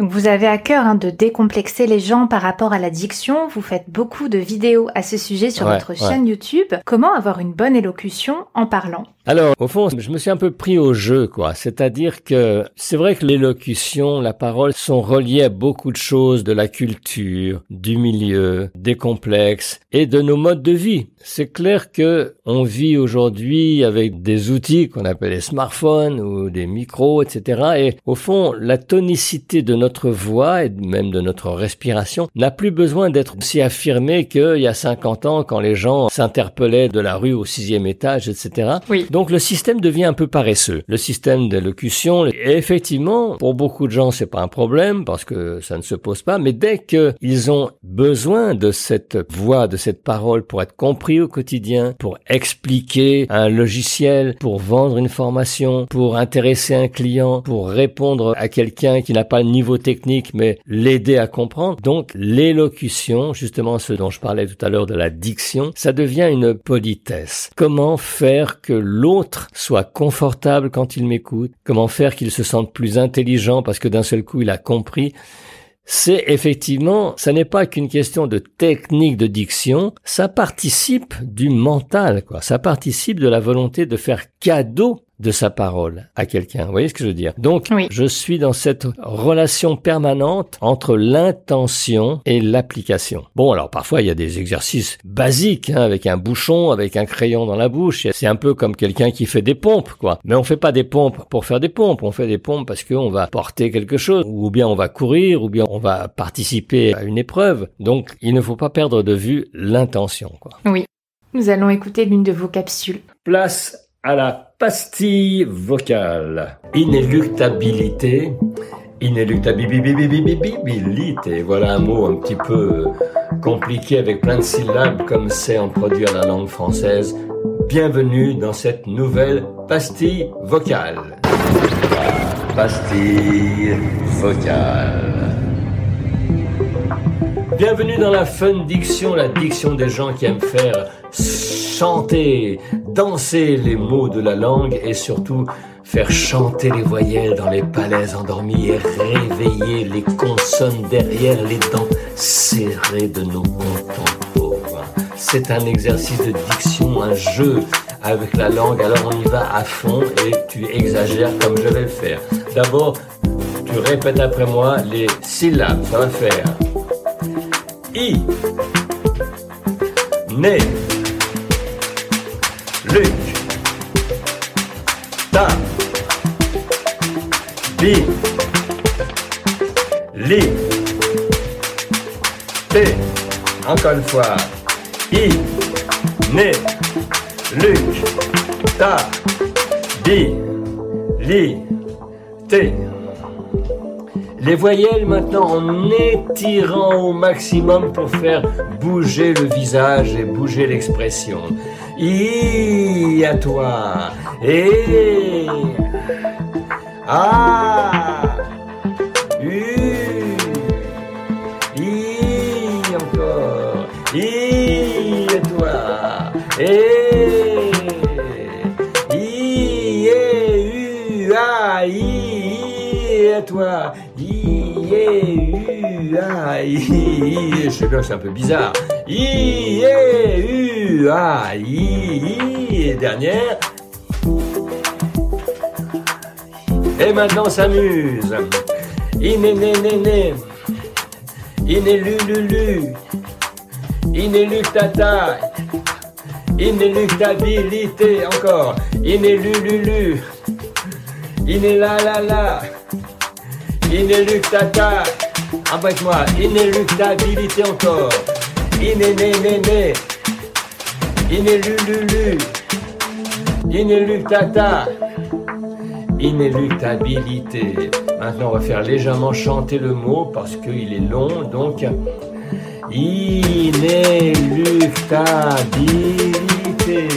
Donc vous avez à cœur hein, de décomplexer les gens par rapport à la diction. Vous faites beaucoup de vidéos à ce sujet sur votre chaîne YouTube. Comment avoir une bonne élocution en parlant? Alors, au fond, je me suis un peu pris au jeu, quoi. C'est-à-dire que c'est vrai que l'élocution, la parole sont reliées à beaucoup de choses de la culture, du milieu, des complexes et de nos modes de vie. C'est clair que on vit aujourd'hui avec des outils qu'on appelle les smartphones ou des micros, etc. Et au fond, la tonicité de notre voix et même de notre respiration n'a plus besoin d'être si affirmée qu'il y a 50 ans quand les gens s'interpellaient de la rue au sixième étage, etc. Oui. Donc le système devient un peu paresseux. Le système d'élocution, et effectivement, pour beaucoup de gens, c'est pas un problème parce que ça ne se pose pas, mais dès qu'ils ont besoin de cette voix, de cette parole pour être compris au quotidien, pour expliquer un logiciel, pour vendre une formation, pour intéresser un client, pour répondre à quelqu'un qui n'a pas le niveau technique, mais l'aider à comprendre. Donc l'élocution, justement ce dont je parlais tout à l'heure de la diction, ça devient une politesse. Comment faire que l'autre soit confortable quand il m'écoute, comment faire qu'il se sente plus intelligent parce que d'un seul coup il a compris? C'est effectivement, ça n'est pas qu'une question de technique de diction, ça participe du mental, quoi. Ça participe de la volonté de faire cadeau de sa parole à quelqu'un. Vous voyez ce que je veux dire? Donc, je suis dans cette relation permanente entre l'intention et l'application. Bon, alors parfois il y a des exercices basiques hein, avec un bouchon, avec un crayon dans la bouche. C'est un peu comme quelqu'un qui fait des pompes, quoi. Mais on fait pas des pompes pour faire des pompes. On fait des pompes parce qu'on va porter quelque chose, ou bien on va courir, ou bien on va participer à une épreuve. Donc, il ne faut pas perdre de vue l'intention, quoi. Oui. Nous allons écouter l'une de vos capsules. Place à la pastille vocale. Inéluctabilité. Inéluctabilité. Voilà un mot un petit peu compliqué avec plein de syllabes comme c'est en produire la langue française. Bienvenue dans cette nouvelle pastille vocale. Pastille vocale. Bienvenue dans la fun diction, la diction des gens qui aiment faire chanter, danser les mots de la langue et surtout faire chanter les voyelles dans les palais endormis et réveiller les consonnes derrière les dents serrées de nos contemporains. C'est un exercice de diction, un jeu avec la langue, alors on y va à fond et tu exagères comme je vais le faire. D'abord, tu répètes après moi les syllabes, ça va faire I, Né, Ta, Bi, Li, T, encore une fois, I, Né, Luc, Ta, Bi, Li, T. Les voyelles maintenant en étirant au maximum pour faire bouger le visage et bouger l'expression. I à toi. Et A U I encore. I à toi. Et I et U A I à toi. Je sais pas, c'est un peu bizarre. Et dernière. Et maintenant, s'amuse. Iné, né, né, né. Iné, lu, lu, lu. Inéluctabilité, encore. Inélu, Iné, la, la, la. Inéluctata, avec moi, inéluctabilité encore. Inénénéné, inélululu, inéluctata, inéluctabilité. Maintenant, on va faire légèrement chanter le mot parce qu'il est long, donc inéluctabilité.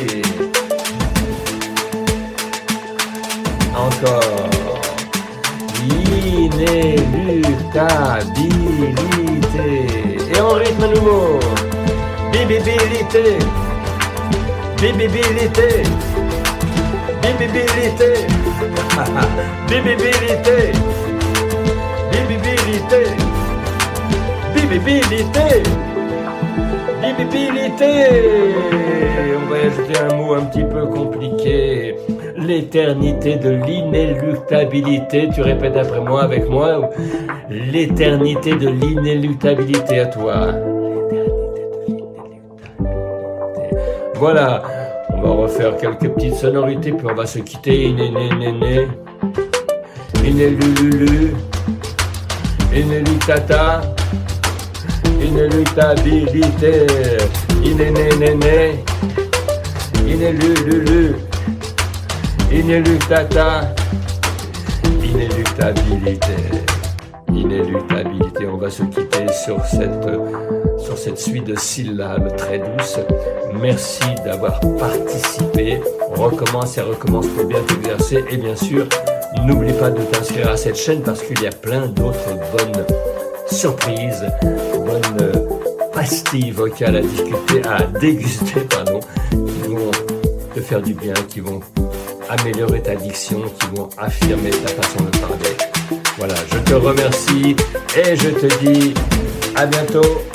Encore inéluctabilité. Et en rythme nouveau. Bibibilité. Bibibilité. Bibibilité. Bibibilité. Bibibilité. Bibibilité. Bibibilité. On va ajouter un mot un petit peu compliqué l'éternité de l'inéluctabilité. Tu répètes après moi, avec moi. L'éternité de l'inéluctabilité à toi. Voilà. On va refaire quelques petites sonorités, puis on va se quitter. Inénénéné. Inélululu. Inéluctata. Inéluctabilité. Inénénéné. Inélululu. Inéluctabilité. Inéluctabilité. On va se quitter sur cette, sur cette suite de syllabes très douces. Merci d'avoir participé. recommence et recommence pour bien t'exercer. Et bien sûr, n'oublie pas de t'inscrire à cette chaîne parce qu'il y a plein d'autres bonnes surprises, bonnes pastilles vocales à discuter, à déguster, pardon, qui vont te faire du bien, qui vont améliorer ta diction, qui vont affirmer ta façon de parler. Voilà, je te remercie et je te dis à bientôt.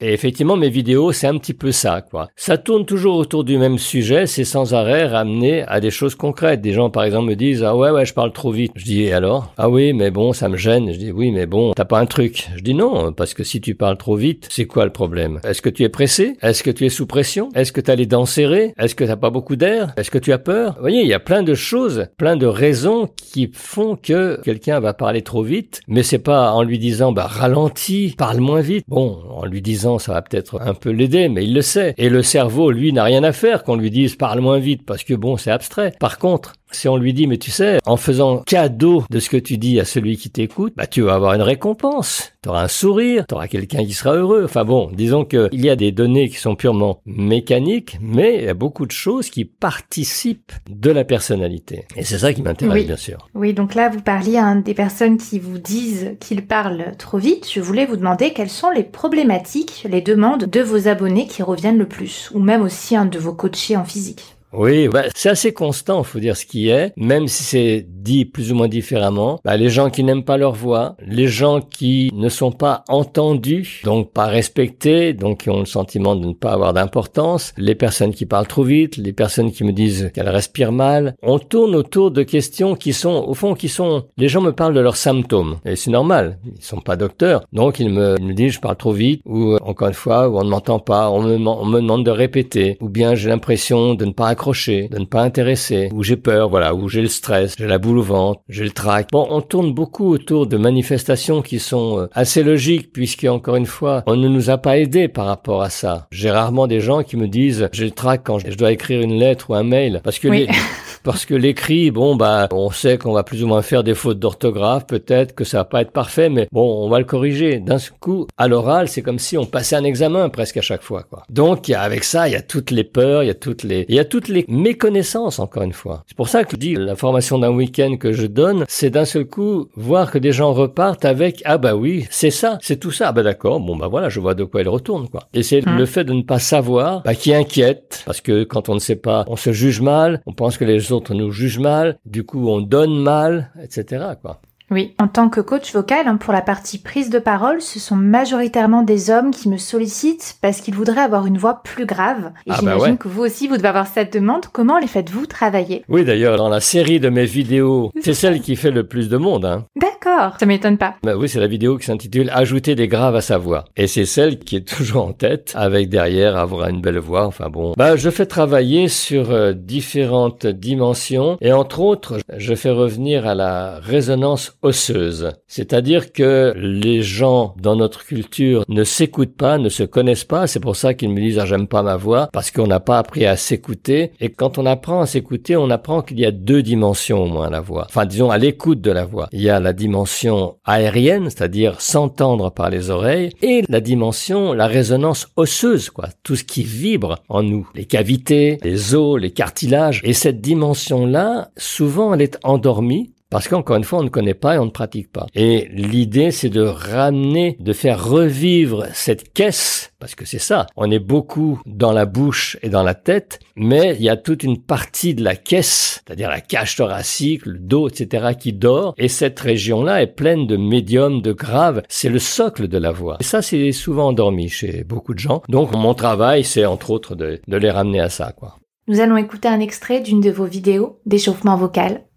Et effectivement, mes vidéos, c'est un petit peu ça, quoi. Ça tourne toujours autour du même sujet, c'est sans arrêt ramené à des choses concrètes. Des gens, par exemple, me disent, ah ouais, ouais, je parle trop vite. Je dis, et alors? Ah oui, mais bon, ça me gêne. Je dis, oui, mais bon, t'as pas un truc. Je dis non, parce que si tu parles trop vite, c'est quoi le problème? Est-ce que tu es pressé? Est-ce que tu es sous pression? Est-ce que t'as les dents serrées? Est-ce que t'as pas beaucoup d'air? Est-ce que tu as peur? Vous voyez, il y a plein de choses, plein de raisons qui font que quelqu'un va parler trop vite, mais c'est pas en lui disant, bah, ralentis, parle moins vite. Bon, en lui disant, ça va peut-être un peu l'aider, mais il le sait. Et le cerveau, lui, n'a rien à faire qu'on lui dise parle moins vite, parce que bon, c'est abstrait. Par contre, Si on lui dit, mais tu sais, en faisant cadeau de ce que tu dis à celui qui t'écoute, bah, tu vas avoir une récompense. Tu auras un sourire, tu auras quelqu'un qui sera heureux. Enfin bon, disons qu'il y a des données qui sont purement mécaniques, mais il y a beaucoup de choses qui participent de la personnalité. Et c'est ça qui m'intéresse, bien sûr. Oui, donc là, vous parliez à des personnes qui vous disent qu'ils parlent trop vite. Je voulais vous demander quelles sont les problématiques, les demandes de vos abonnés qui reviennent le plus, ou même aussi un de vos coachés en physique. Oui, bah, c'est assez constant, faut dire ce qui est, même si c'est dit plus ou moins différemment. Bah, les gens qui n'aiment pas leur voix, les gens qui ne sont pas entendus, donc pas respectés, donc qui ont le sentiment de ne pas avoir d'importance, les personnes qui parlent trop vite, les personnes qui me disent qu'elles respirent mal. On tourne autour de questions qui sont, au fond, qui sont, les gens me parlent de leurs symptômes. Et c'est normal. Ils sont pas docteurs. Donc ils me, ils me disent je parle trop vite, ou encore une fois, ou on ne m'entend pas, on me, on me demande de répéter, ou bien j'ai l'impression de ne pas de ne pas intéresser, ou j'ai peur, voilà, ou j'ai le stress, j'ai la boule au ventre, j'ai le trac. Bon, on tourne beaucoup autour de manifestations qui sont euh, assez logiques, puisque encore une fois, on ne nous a pas aidés par rapport à ça. J'ai rarement des gens qui me disent j'ai le trac quand je dois écrire une lettre ou un mail, parce que les, parce que l'écrit, bon bah, on sait qu'on va plus ou moins faire des fautes d'orthographe, peut-être que ça va pas être parfait, mais bon, on va le corriger. D'un coup, à l'oral, c'est comme si on passait un examen presque à chaque fois, quoi. Donc, avec ça, il y a toutes les peurs, il y a toutes les, il y a toutes les méconnaissances, encore une fois. C'est pour ça que je dis, la formation d'un week-end que je donne, c'est d'un seul coup voir que des gens repartent avec, ah bah oui, c'est ça, c'est tout ça. Ah bah d'accord, bon bah voilà, je vois de quoi ils retournent, quoi. Et c'est hum. le fait de ne pas savoir, bah, qui inquiète, parce que quand on ne sait pas, on se juge mal, on pense que les autres nous jugent mal, du coup on donne mal, etc. Quoi. Oui, en tant que coach vocal, hein, pour la partie prise de parole, ce sont majoritairement des hommes qui me sollicitent parce qu'ils voudraient avoir une voix plus grave. Et ah bah j'imagine que vous aussi, vous devez avoir cette demande. Comment les faites-vous travailler? Oui, d'ailleurs, dans la série de mes vidéos, c'est celle qui fait le plus de monde. Hein. D'accord, ça m'étonne pas. Bah oui, c'est la vidéo qui s'intitule Ajouter des graves à sa voix. Et c'est celle qui est toujours en tête, avec derrière avoir une belle voix. Enfin bon, bah je fais travailler sur euh, différentes dimensions et entre autres, je fais revenir à la résonance osseuse. C'est-à-dire que les gens dans notre culture ne s'écoutent pas, ne se connaissent pas. C'est pour ça qu'ils me disent ah, j'aime pas ma voix parce qu'on n'a pas appris à s'écouter. Et quand on apprend à s'écouter, on apprend qu'il y a deux dimensions au moins à la voix. Enfin, disons à l'écoute de la voix. Il y a la dimension aérienne, c'est-à-dire s'entendre par les oreilles, et la dimension, la résonance osseuse, quoi. Tout ce qui vibre en nous. Les cavités, les os, les cartilages. Et cette dimension-là, souvent, elle est endormie parce qu'encore une fois, on ne connaît pas et on ne pratique pas. Et l'idée, c'est de ramener, de faire revivre cette caisse, parce que c'est ça. On est beaucoup dans la bouche et dans la tête, mais il y a toute une partie de la caisse, c'est-à-dire la cage thoracique, le dos, etc., qui dort. Et cette région-là est pleine de médiums, de graves. C'est le socle de la voix. Et ça, c'est souvent endormi chez beaucoup de gens. Donc, mon travail, c'est entre autres de, de les ramener à ça, quoi. Nous allons écouter un extrait d'une de vos vidéos d'échauffement vocal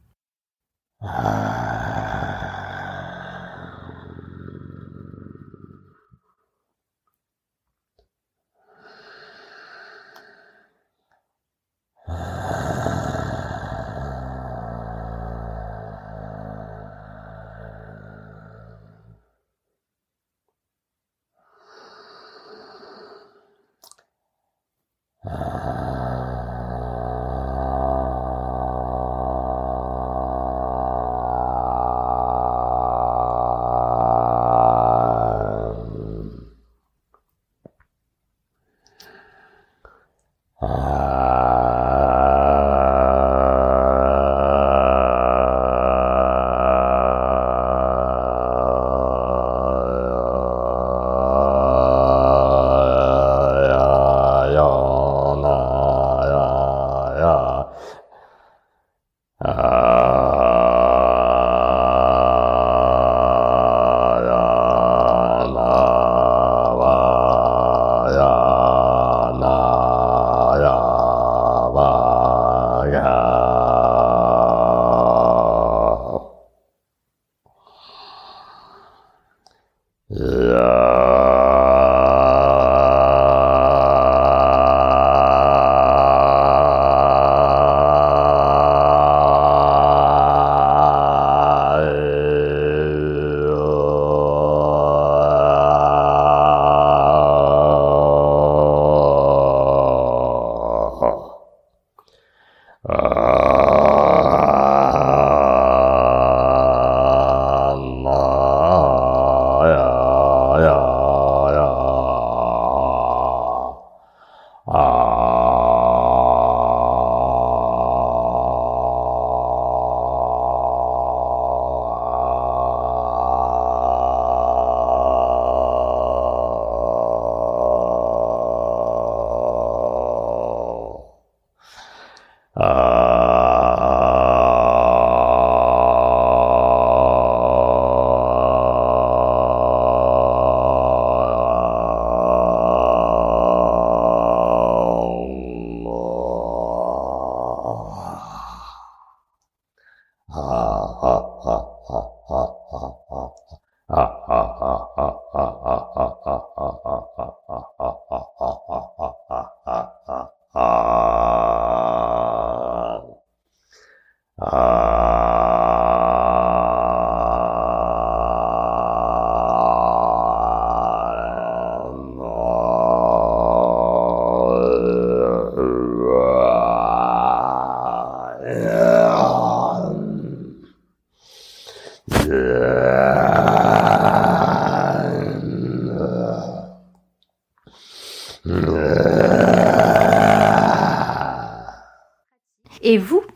Ah.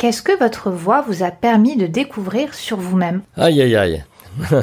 Qu'est-ce que votre voix vous a permis de découvrir sur vous-même? Aïe aïe aïe.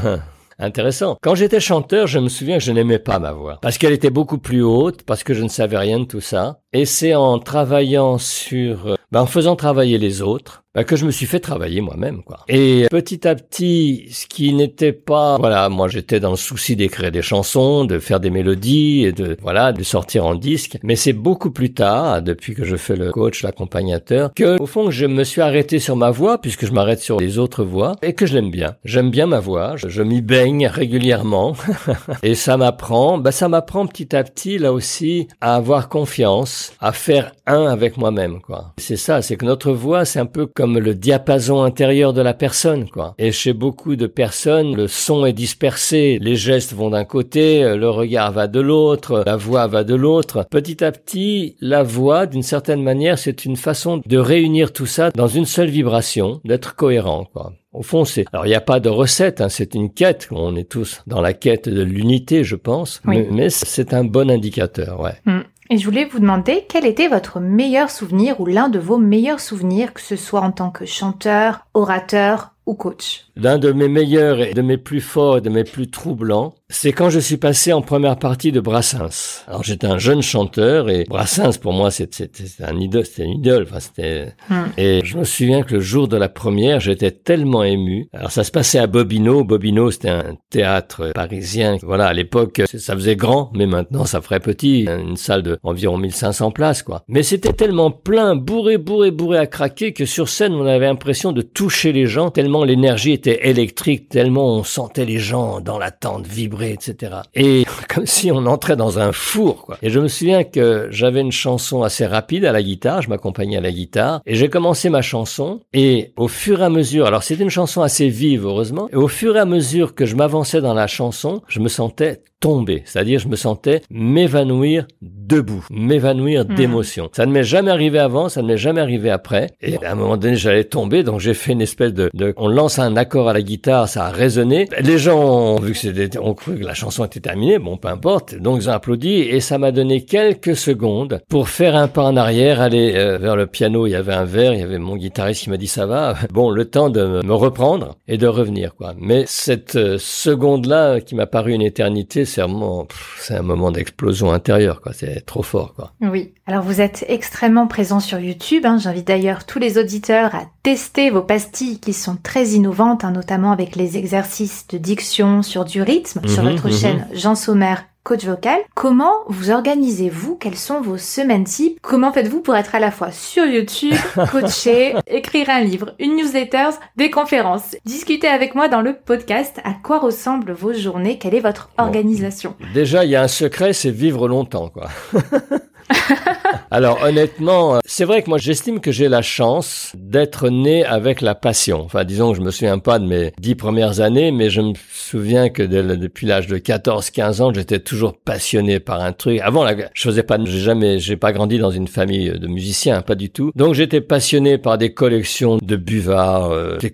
Intéressant. Quand j'étais chanteur, je me souviens que je n'aimais pas ma voix. Parce qu'elle était beaucoup plus haute, parce que je ne savais rien de tout ça. Et c'est en travaillant sur, euh, ben, en faisant travailler les autres, ben, que je me suis fait travailler moi-même, quoi. Et petit à petit, ce qui n'était pas, voilà, moi j'étais dans le souci d'écrire des chansons, de faire des mélodies et de, voilà, de sortir en disque. Mais c'est beaucoup plus tard, depuis que je fais le coach, l'accompagnateur, que, au fond, je me suis arrêté sur ma voix, puisque je m'arrête sur les autres voix, et que je l'aime bien. J'aime bien ma voix, je, je m'y baigne régulièrement, et ça m'apprend, ben, ça m'apprend petit à petit, là aussi, à avoir confiance à faire un avec moi-même, quoi. C'est ça, c'est que notre voix, c'est un peu comme le diapason intérieur de la personne, quoi. Et chez beaucoup de personnes, le son est dispersé, les gestes vont d'un côté, le regard va de l'autre, la voix va de l'autre. Petit à petit, la voix, d'une certaine manière, c'est une façon de réunir tout ça dans une seule vibration, d'être cohérent, quoi. Au fond, c'est alors il n'y a pas de recette, hein, c'est une quête. On est tous dans la quête de l'unité, je pense, Oui. mais, mais c'est un bon indicateur, ouais. Hmm. Et je voulais vous demander quel était votre meilleur souvenir ou l'un de vos meilleurs souvenirs, que ce soit en tant que chanteur, orateur ou coach? L'un de mes meilleurs et de mes plus forts et de mes plus troublants, c'est quand je suis passé en première partie de Brassens. Alors j'étais un jeune chanteur et Brassens pour moi c'était un idole, c'était une idole. Enfin c'était Hmm. et je me souviens que le jour de la première, j'étais tellement ému. Alors ça se passait à Bobino. Bobino c'était un théâtre parisien. Voilà à l'époque ça faisait grand, mais maintenant ça ferait petit. Une salle de environ 1500 places quoi. Mais c'était tellement plein, bourré, bourré, bourré à craquer que sur scène on avait l'impression de toucher les gens tellement l'énergie électrique, tellement on sentait les gens dans l'attente vibrer, etc. Et comme si on entrait dans un four, quoi. Et je me souviens que j'avais une chanson assez rapide à la guitare, je m'accompagnais à la guitare, et j'ai commencé ma chanson, et au fur et à mesure, alors c'était une chanson assez vive, heureusement, et au fur et à mesure que je m'avançais dans la chanson, je me sentais tomber, c'est-à-dire je me sentais m'évanouir debout, m'évanouir Mhm. d'émotion. Ça ne m'est jamais arrivé avant, ça ne m'est jamais arrivé après, et à un moment donné j'allais tomber, donc j'ai fait une espèce de, de- on lance un accord à la guitare, ça a résonné, les gens ont vu que c'était, ont cru que la chanson était terminée, bon peu importe, donc ils ont applaudi, et ça m'a donné quelques secondes pour faire un pas en arrière, aller euh, vers le piano, il y avait un verre, il y avait mon guitariste qui m'a dit ça va, bon le temps de me- me reprendre et de revenir quoi. Mais cette euh, seconde-là qui m'a paru une éternité, c'est vraiment, pff, c'est un moment d'explosion intérieure quoi, c'est trop fort quoi. Oui. Alors vous êtes extrêmement présent sur YouTube. hein. J'invite d'ailleurs tous les auditeurs à tester vos pastilles qui sont très innovantes, hein, notamment avec les exercices de diction sur du rythme sur Mhm, votre mhm. chaîne Jean Sommer. Coach vocal, comment vous organisez-vous Quelles sont vos semaines types Comment faites-vous pour être à la fois sur YouTube, coacher, écrire un livre, une newsletter, des conférences Discutez avec moi dans le podcast à quoi ressemblent vos journées, quelle est votre Bon. organisation Déjà, il y a un secret, c'est vivre longtemps, quoi. Alors honnêtement, euh, c'est vrai que moi j'estime que j'ai la chance d'être né avec la passion. Enfin disons que je me souviens pas de mes dix premières années, mais je me souviens que depuis l'âge de 14-15 ans, j'étais toujours passionné par un truc. Avant, je faisais pas, j'ai jamais, j'ai pas grandi dans une famille de musiciens, pas du tout. Donc j'étais passionné par des collections de buvards, euh, des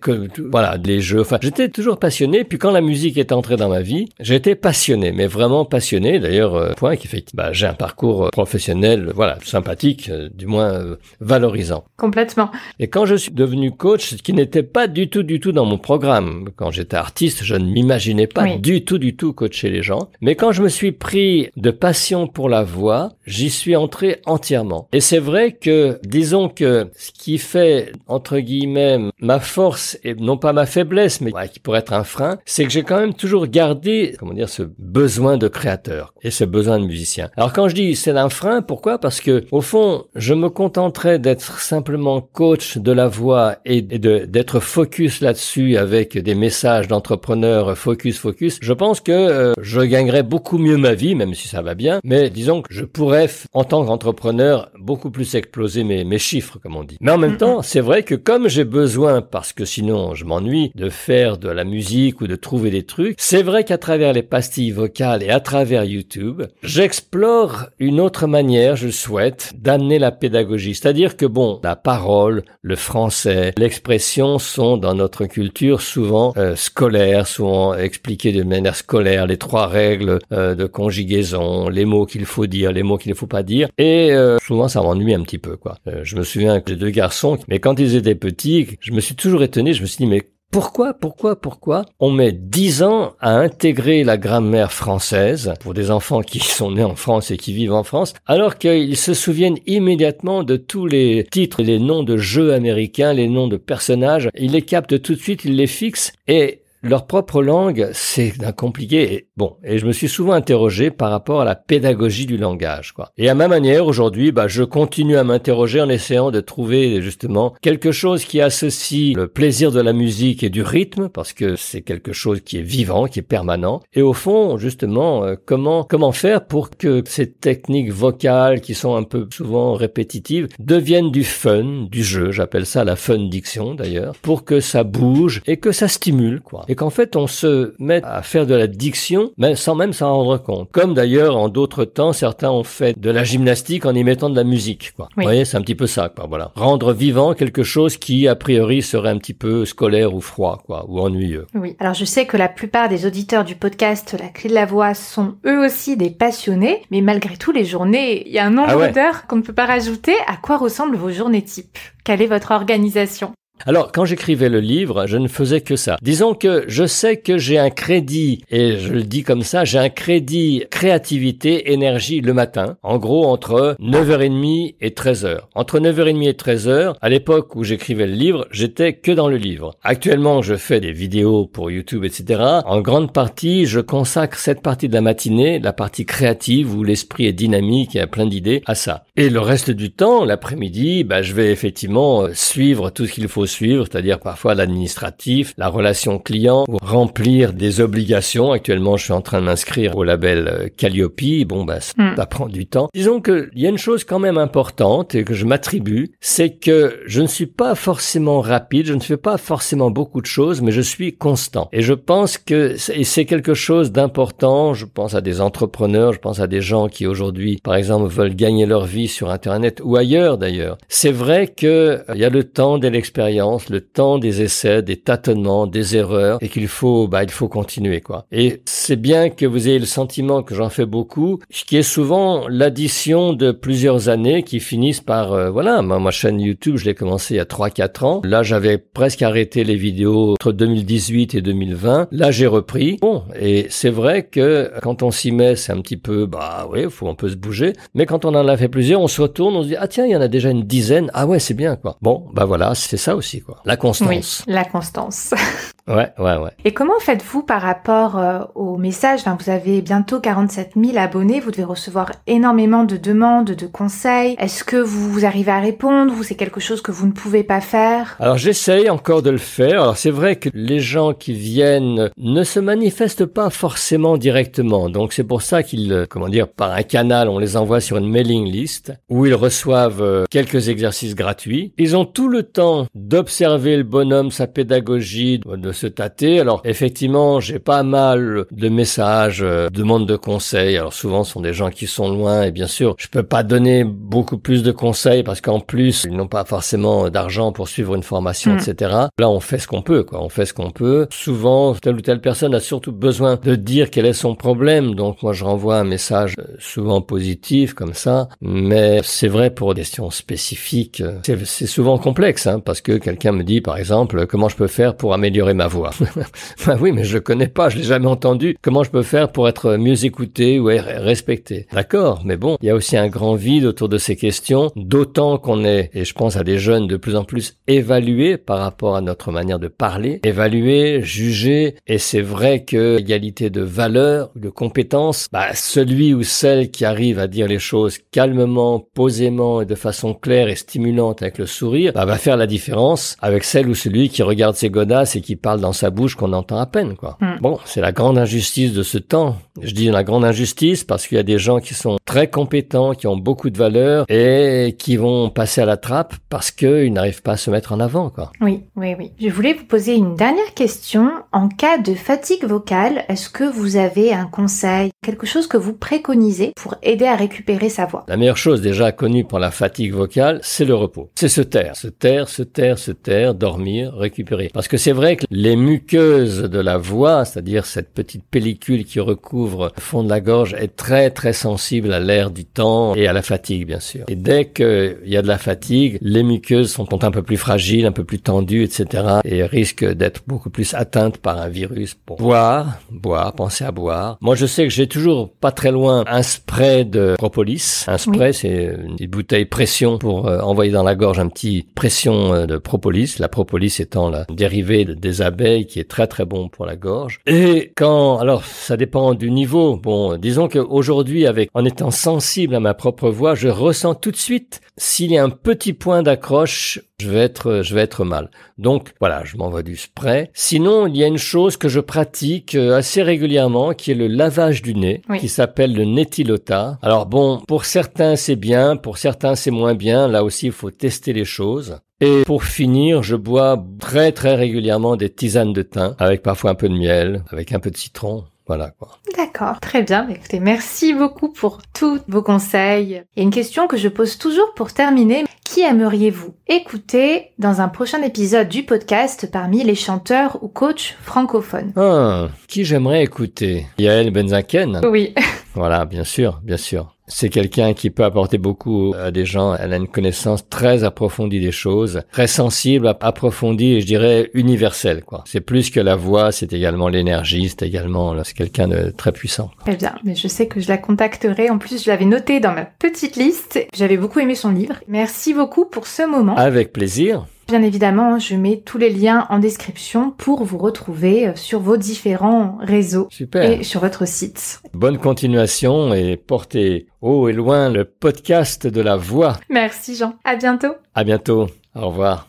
voilà, des jeux. Enfin, j'étais toujours passionné. Puis quand la musique est entrée dans ma vie, j'étais passionné, mais vraiment passionné. D'ailleurs, euh, point qui fait que bah, j'ai un parcours euh, professionnel, voilà, sympathique, euh, du moins euh, valorisant. Complètement. Et quand je suis devenu coach, ce qui n'était pas du tout, du tout dans mon programme, quand j'étais artiste, je ne m'imaginais pas Oui. du tout, du tout coacher les gens. Mais quand je me suis pris de passion pour la voix, j'y suis entré entièrement. Et c'est vrai que, disons que ce qui fait, entre guillemets, ma force, et non pas ma faiblesse, mais ouais, qui pourrait être un frein, c'est que j'ai quand même toujours gardé, comment dire, ce besoin de créateur et ce besoin de musicien. Alors quand je dis c'est un frein, pourquoi? Parce que au fond, je me contenterais d'être simplement coach de la voix et d'être focus là-dessus avec des messages d'entrepreneurs focus focus. Je pense que euh, je gagnerais beaucoup mieux ma vie, même si ça va bien. Mais disons que je pourrais, en tant qu'entrepreneur, beaucoup plus exploser mes, mes chiffres, comme on dit. Mais en même temps, c'est vrai que comme j'ai besoin, parce que sinon je m'ennuie, de faire de la musique ou de trouver des trucs, c'est vrai qu'à travers les pastilles vocales et à travers YouTube, j'explore une autre manière, je souhaite, d'amener la pédagogie. C'est-à-dire que bon, la parole, le français, l'expression sont dans notre culture souvent euh, scolaires, souvent expliquées de manière scolaire, les trois règles euh, de conjugaison, les mots qu'il faut dire, les mots qu'il ne faut pas dire. Et euh, souvent, ça m'ennuie un petit peu, quoi. Je me souviens que les deux garçons, mais quand ils étaient petits, je me suis toujours étonné, je me suis dit, mais pourquoi, pourquoi, pourquoi on met dix ans à intégrer la grammaire française pour des enfants qui sont nés en France et qui vivent en France, alors qu'ils se souviennent immédiatement de tous les titres, les noms de jeux américains, les noms de personnages, ils les captent tout de suite, ils les fixent et leur propre langue, c'est compliqué. Bon, et je me suis souvent interrogé par rapport à la pédagogie du langage, quoi. Et à ma manière, aujourd'hui, bah, je continue à m'interroger en essayant de trouver justement quelque chose qui associe le plaisir de la musique et du rythme, parce que c'est quelque chose qui est vivant, qui est permanent. Et au fond, justement, euh, comment comment faire pour que ces techniques vocales qui sont un peu souvent répétitives deviennent du fun, du jeu. J'appelle ça la fun diction d'ailleurs, pour que ça bouge et que ça stimule, quoi et qu'en fait on se met à faire de la diction mais sans même s'en rendre compte. Comme d'ailleurs en d'autres temps certains ont fait de la gymnastique en y mettant de la musique. Quoi. Vous voyez, c'est un petit peu ça. Quoi, voilà, rendre vivant quelque chose qui a priori serait un petit peu scolaire ou froid, quoi, ou ennuyeux. Oui. Alors je sais que la plupart des auditeurs du podcast La Clé de la Voix sont eux aussi des passionnés, mais malgré tout les journées, il y a un nombre ah d'heures qu'on ne peut pas rajouter. À quoi ressemblent vos journées types? Quelle est votre organisation? Alors, quand j'écrivais le livre, je ne faisais que ça. Disons que je sais que j'ai un crédit, et je le dis comme ça, j'ai un crédit créativité, énergie le matin, en gros entre 9h30 et 13h. Entre 9h30 et 13h, à l'époque où j'écrivais le livre, j'étais que dans le livre. Actuellement, je fais des vidéos pour YouTube, etc. En grande partie, je consacre cette partie de la matinée, la partie créative où l'esprit est dynamique et a plein d'idées, à ça. Et le reste du temps, l'après-midi, bah, je vais effectivement euh, suivre tout ce qu'il faut suivre, c'est-à-dire parfois l'administratif, la relation client, ou remplir des obligations. Actuellement, je suis en train de m'inscrire au label euh, Calliope. Bon, bah, ça, hmm. prend du temps. Disons qu'il y a une chose quand même importante et que je m'attribue, c'est que je ne suis pas forcément rapide, je ne fais pas forcément beaucoup de choses, mais je suis constant. Et je pense que c'est quelque chose d'important. Je pense à des entrepreneurs, je pense à des gens qui aujourd'hui, par exemple, veulent gagner leur vie sur Internet ou ailleurs d'ailleurs. C'est vrai qu'il euh, y a le temps de l'expérience le temps des essais, des tâtonnements, des erreurs, et qu'il faut, bah, il faut continuer, quoi. Et c'est bien que vous ayez le sentiment que j'en fais beaucoup, ce qui est souvent l'addition de plusieurs années qui finissent par, euh, voilà, ma, chaîne YouTube, je l'ai commencé il y a 3-4 ans. Là, j'avais presque arrêté les vidéos entre 2018 et 2020. Là, j'ai repris. Bon, et c'est vrai que quand on s'y met, c'est un petit peu, bah, oui, faut, on peut se bouger. Mais quand on en a fait plusieurs, on se retourne, on se dit, ah tiens, il y en a déjà une dizaine. Ah ouais, c'est bien, quoi. Bon, bah voilà, c'est ça aussi. La constance. Oui, la constance. ouais, ouais, ouais. Et comment faites-vous par rapport euh, aux messages enfin, Vous avez bientôt 47 000 abonnés, vous devez recevoir énormément de demandes, de conseils. Est-ce que vous arrivez à répondre? Ou c'est quelque chose que vous ne pouvez pas faire? Alors j'essaye encore de le faire. Alors c'est vrai que les gens qui viennent ne se manifestent pas forcément directement. Donc c'est pour ça qu'ils, euh, comment dire, par un canal, on les envoie sur une mailing list où ils reçoivent euh, quelques exercices gratuits. Ils ont tout le temps d'observer le bonhomme, sa pédagogie, de se tâter. Alors effectivement, j'ai pas mal de messages, euh, de demandes de conseils. Alors souvent, ce sont des gens qui sont loin et bien sûr, je peux pas donner beaucoup plus de conseils parce qu'en plus, ils n'ont pas forcément d'argent pour suivre une formation, mm. etc. Là, on fait ce qu'on peut, quoi. On fait ce qu'on peut. Souvent, telle ou telle personne a surtout besoin de dire quel est son problème. Donc moi, je renvoie un message euh, souvent positif comme ça. Mais c'est vrai pour des questions spécifiques. C'est souvent complexe, hein, parce que quelqu'un me dit, par exemple, comment je peux faire pour améliorer ma voix. bah oui, mais je connais pas, je l'ai jamais entendu. Comment je peux faire pour être mieux écouté ou respecté? D'accord, mais bon, il y a aussi un grand vide autour de ces questions, d'autant qu'on est, et je pense à des jeunes de plus en plus évalués par rapport à notre manière de parler, évalués, jugés, et c'est vrai que égalité de valeur, de compétences, bah, celui ou celle qui arrive à dire les choses calmement, posément et de façon claire et stimulante avec le sourire, bah, va faire la différence avec celle ou celui qui regarde ses godasses et qui parle dans sa bouche qu'on entend à peine, quoi. Mm. Bon, c'est la grande injustice de ce temps. Je dis la grande injustice parce qu'il y a des gens qui sont très compétents, qui ont beaucoup de valeur et qui vont passer à la trappe parce qu'ils n'arrivent pas à se mettre en avant, quoi. Oui, oui, oui. Je voulais vous poser une dernière question. En cas de fatigue vocale, est-ce que vous avez un conseil, quelque chose que vous préconisez pour aider à récupérer sa voix? La meilleure chose déjà connue pour la fatigue vocale, c'est le repos. C'est se taire, se taire, se taire, se taire, dormir, récupérer. Parce que c'est vrai que les muqueuses de la voix, c'est-à-dire cette petite pellicule qui recouvre le fond de la gorge, est très très sensible à l'air du temps et à la fatigue bien sûr. Et dès qu'il y a de la fatigue, les muqueuses sont un peu plus fragiles, un peu plus tendues, etc. et risquent d'être beaucoup plus atteintes par un virus. Pour boire, boire, penser à boire. Moi je sais que j'ai toujours pas très loin un spray de propolis. Un spray c'est une bouteille pression pour euh, envoyer dans la gorge un petit pression euh, de propolis. La propolis étant la dérivée des qui est très très bon pour la gorge. Et quand, alors ça dépend du niveau. Bon, disons qu'aujourd'hui, avec en étant sensible à ma propre voix, je ressens tout de suite s'il y a un petit point d'accroche, je vais être, je vais être mal. Donc voilà, je m'envoie du spray. Sinon, il y a une chose que je pratique euh, assez régulièrement, qui est le lavage du nez, qui s'appelle le netilota. Alors bon, pour certains c'est bien, pour certains c'est moins bien. Là aussi, il faut tester les choses. Et pour finir, je bois très très régulièrement des tisanes de thym, avec parfois un peu de miel, avec un peu de citron. Voilà quoi. D'accord, très bien. Écoutez, merci beaucoup pour tous vos conseils. Il y a une question que je pose toujours pour terminer. Qui aimeriez-vous écouter dans un prochain épisode du podcast parmi les chanteurs ou coachs francophones? Ah, qui j'aimerais écouter? Yael Benzaken? Oui. voilà, bien sûr, bien sûr. C'est quelqu'un qui peut apporter beaucoup à des gens. Elle a une connaissance très approfondie des choses, très sensible, approfondie et je dirais universelle. Quoi. C'est plus que la voix, c'est également l'énergie, c'est également c'est quelqu'un de très puissant. Très bien, mais je sais que je la contacterai. En plus, je l'avais noté dans ma petite liste. J'avais beaucoup aimé son livre. Merci beaucoup pour ce moment. Avec plaisir. Bien évidemment, je mets tous les liens en description pour vous retrouver euh, sur vos différents réseaux et sur votre site. Bonne continuation et portez haut et loin le podcast de la voix. Merci Jean. À bientôt. À bientôt. Au revoir.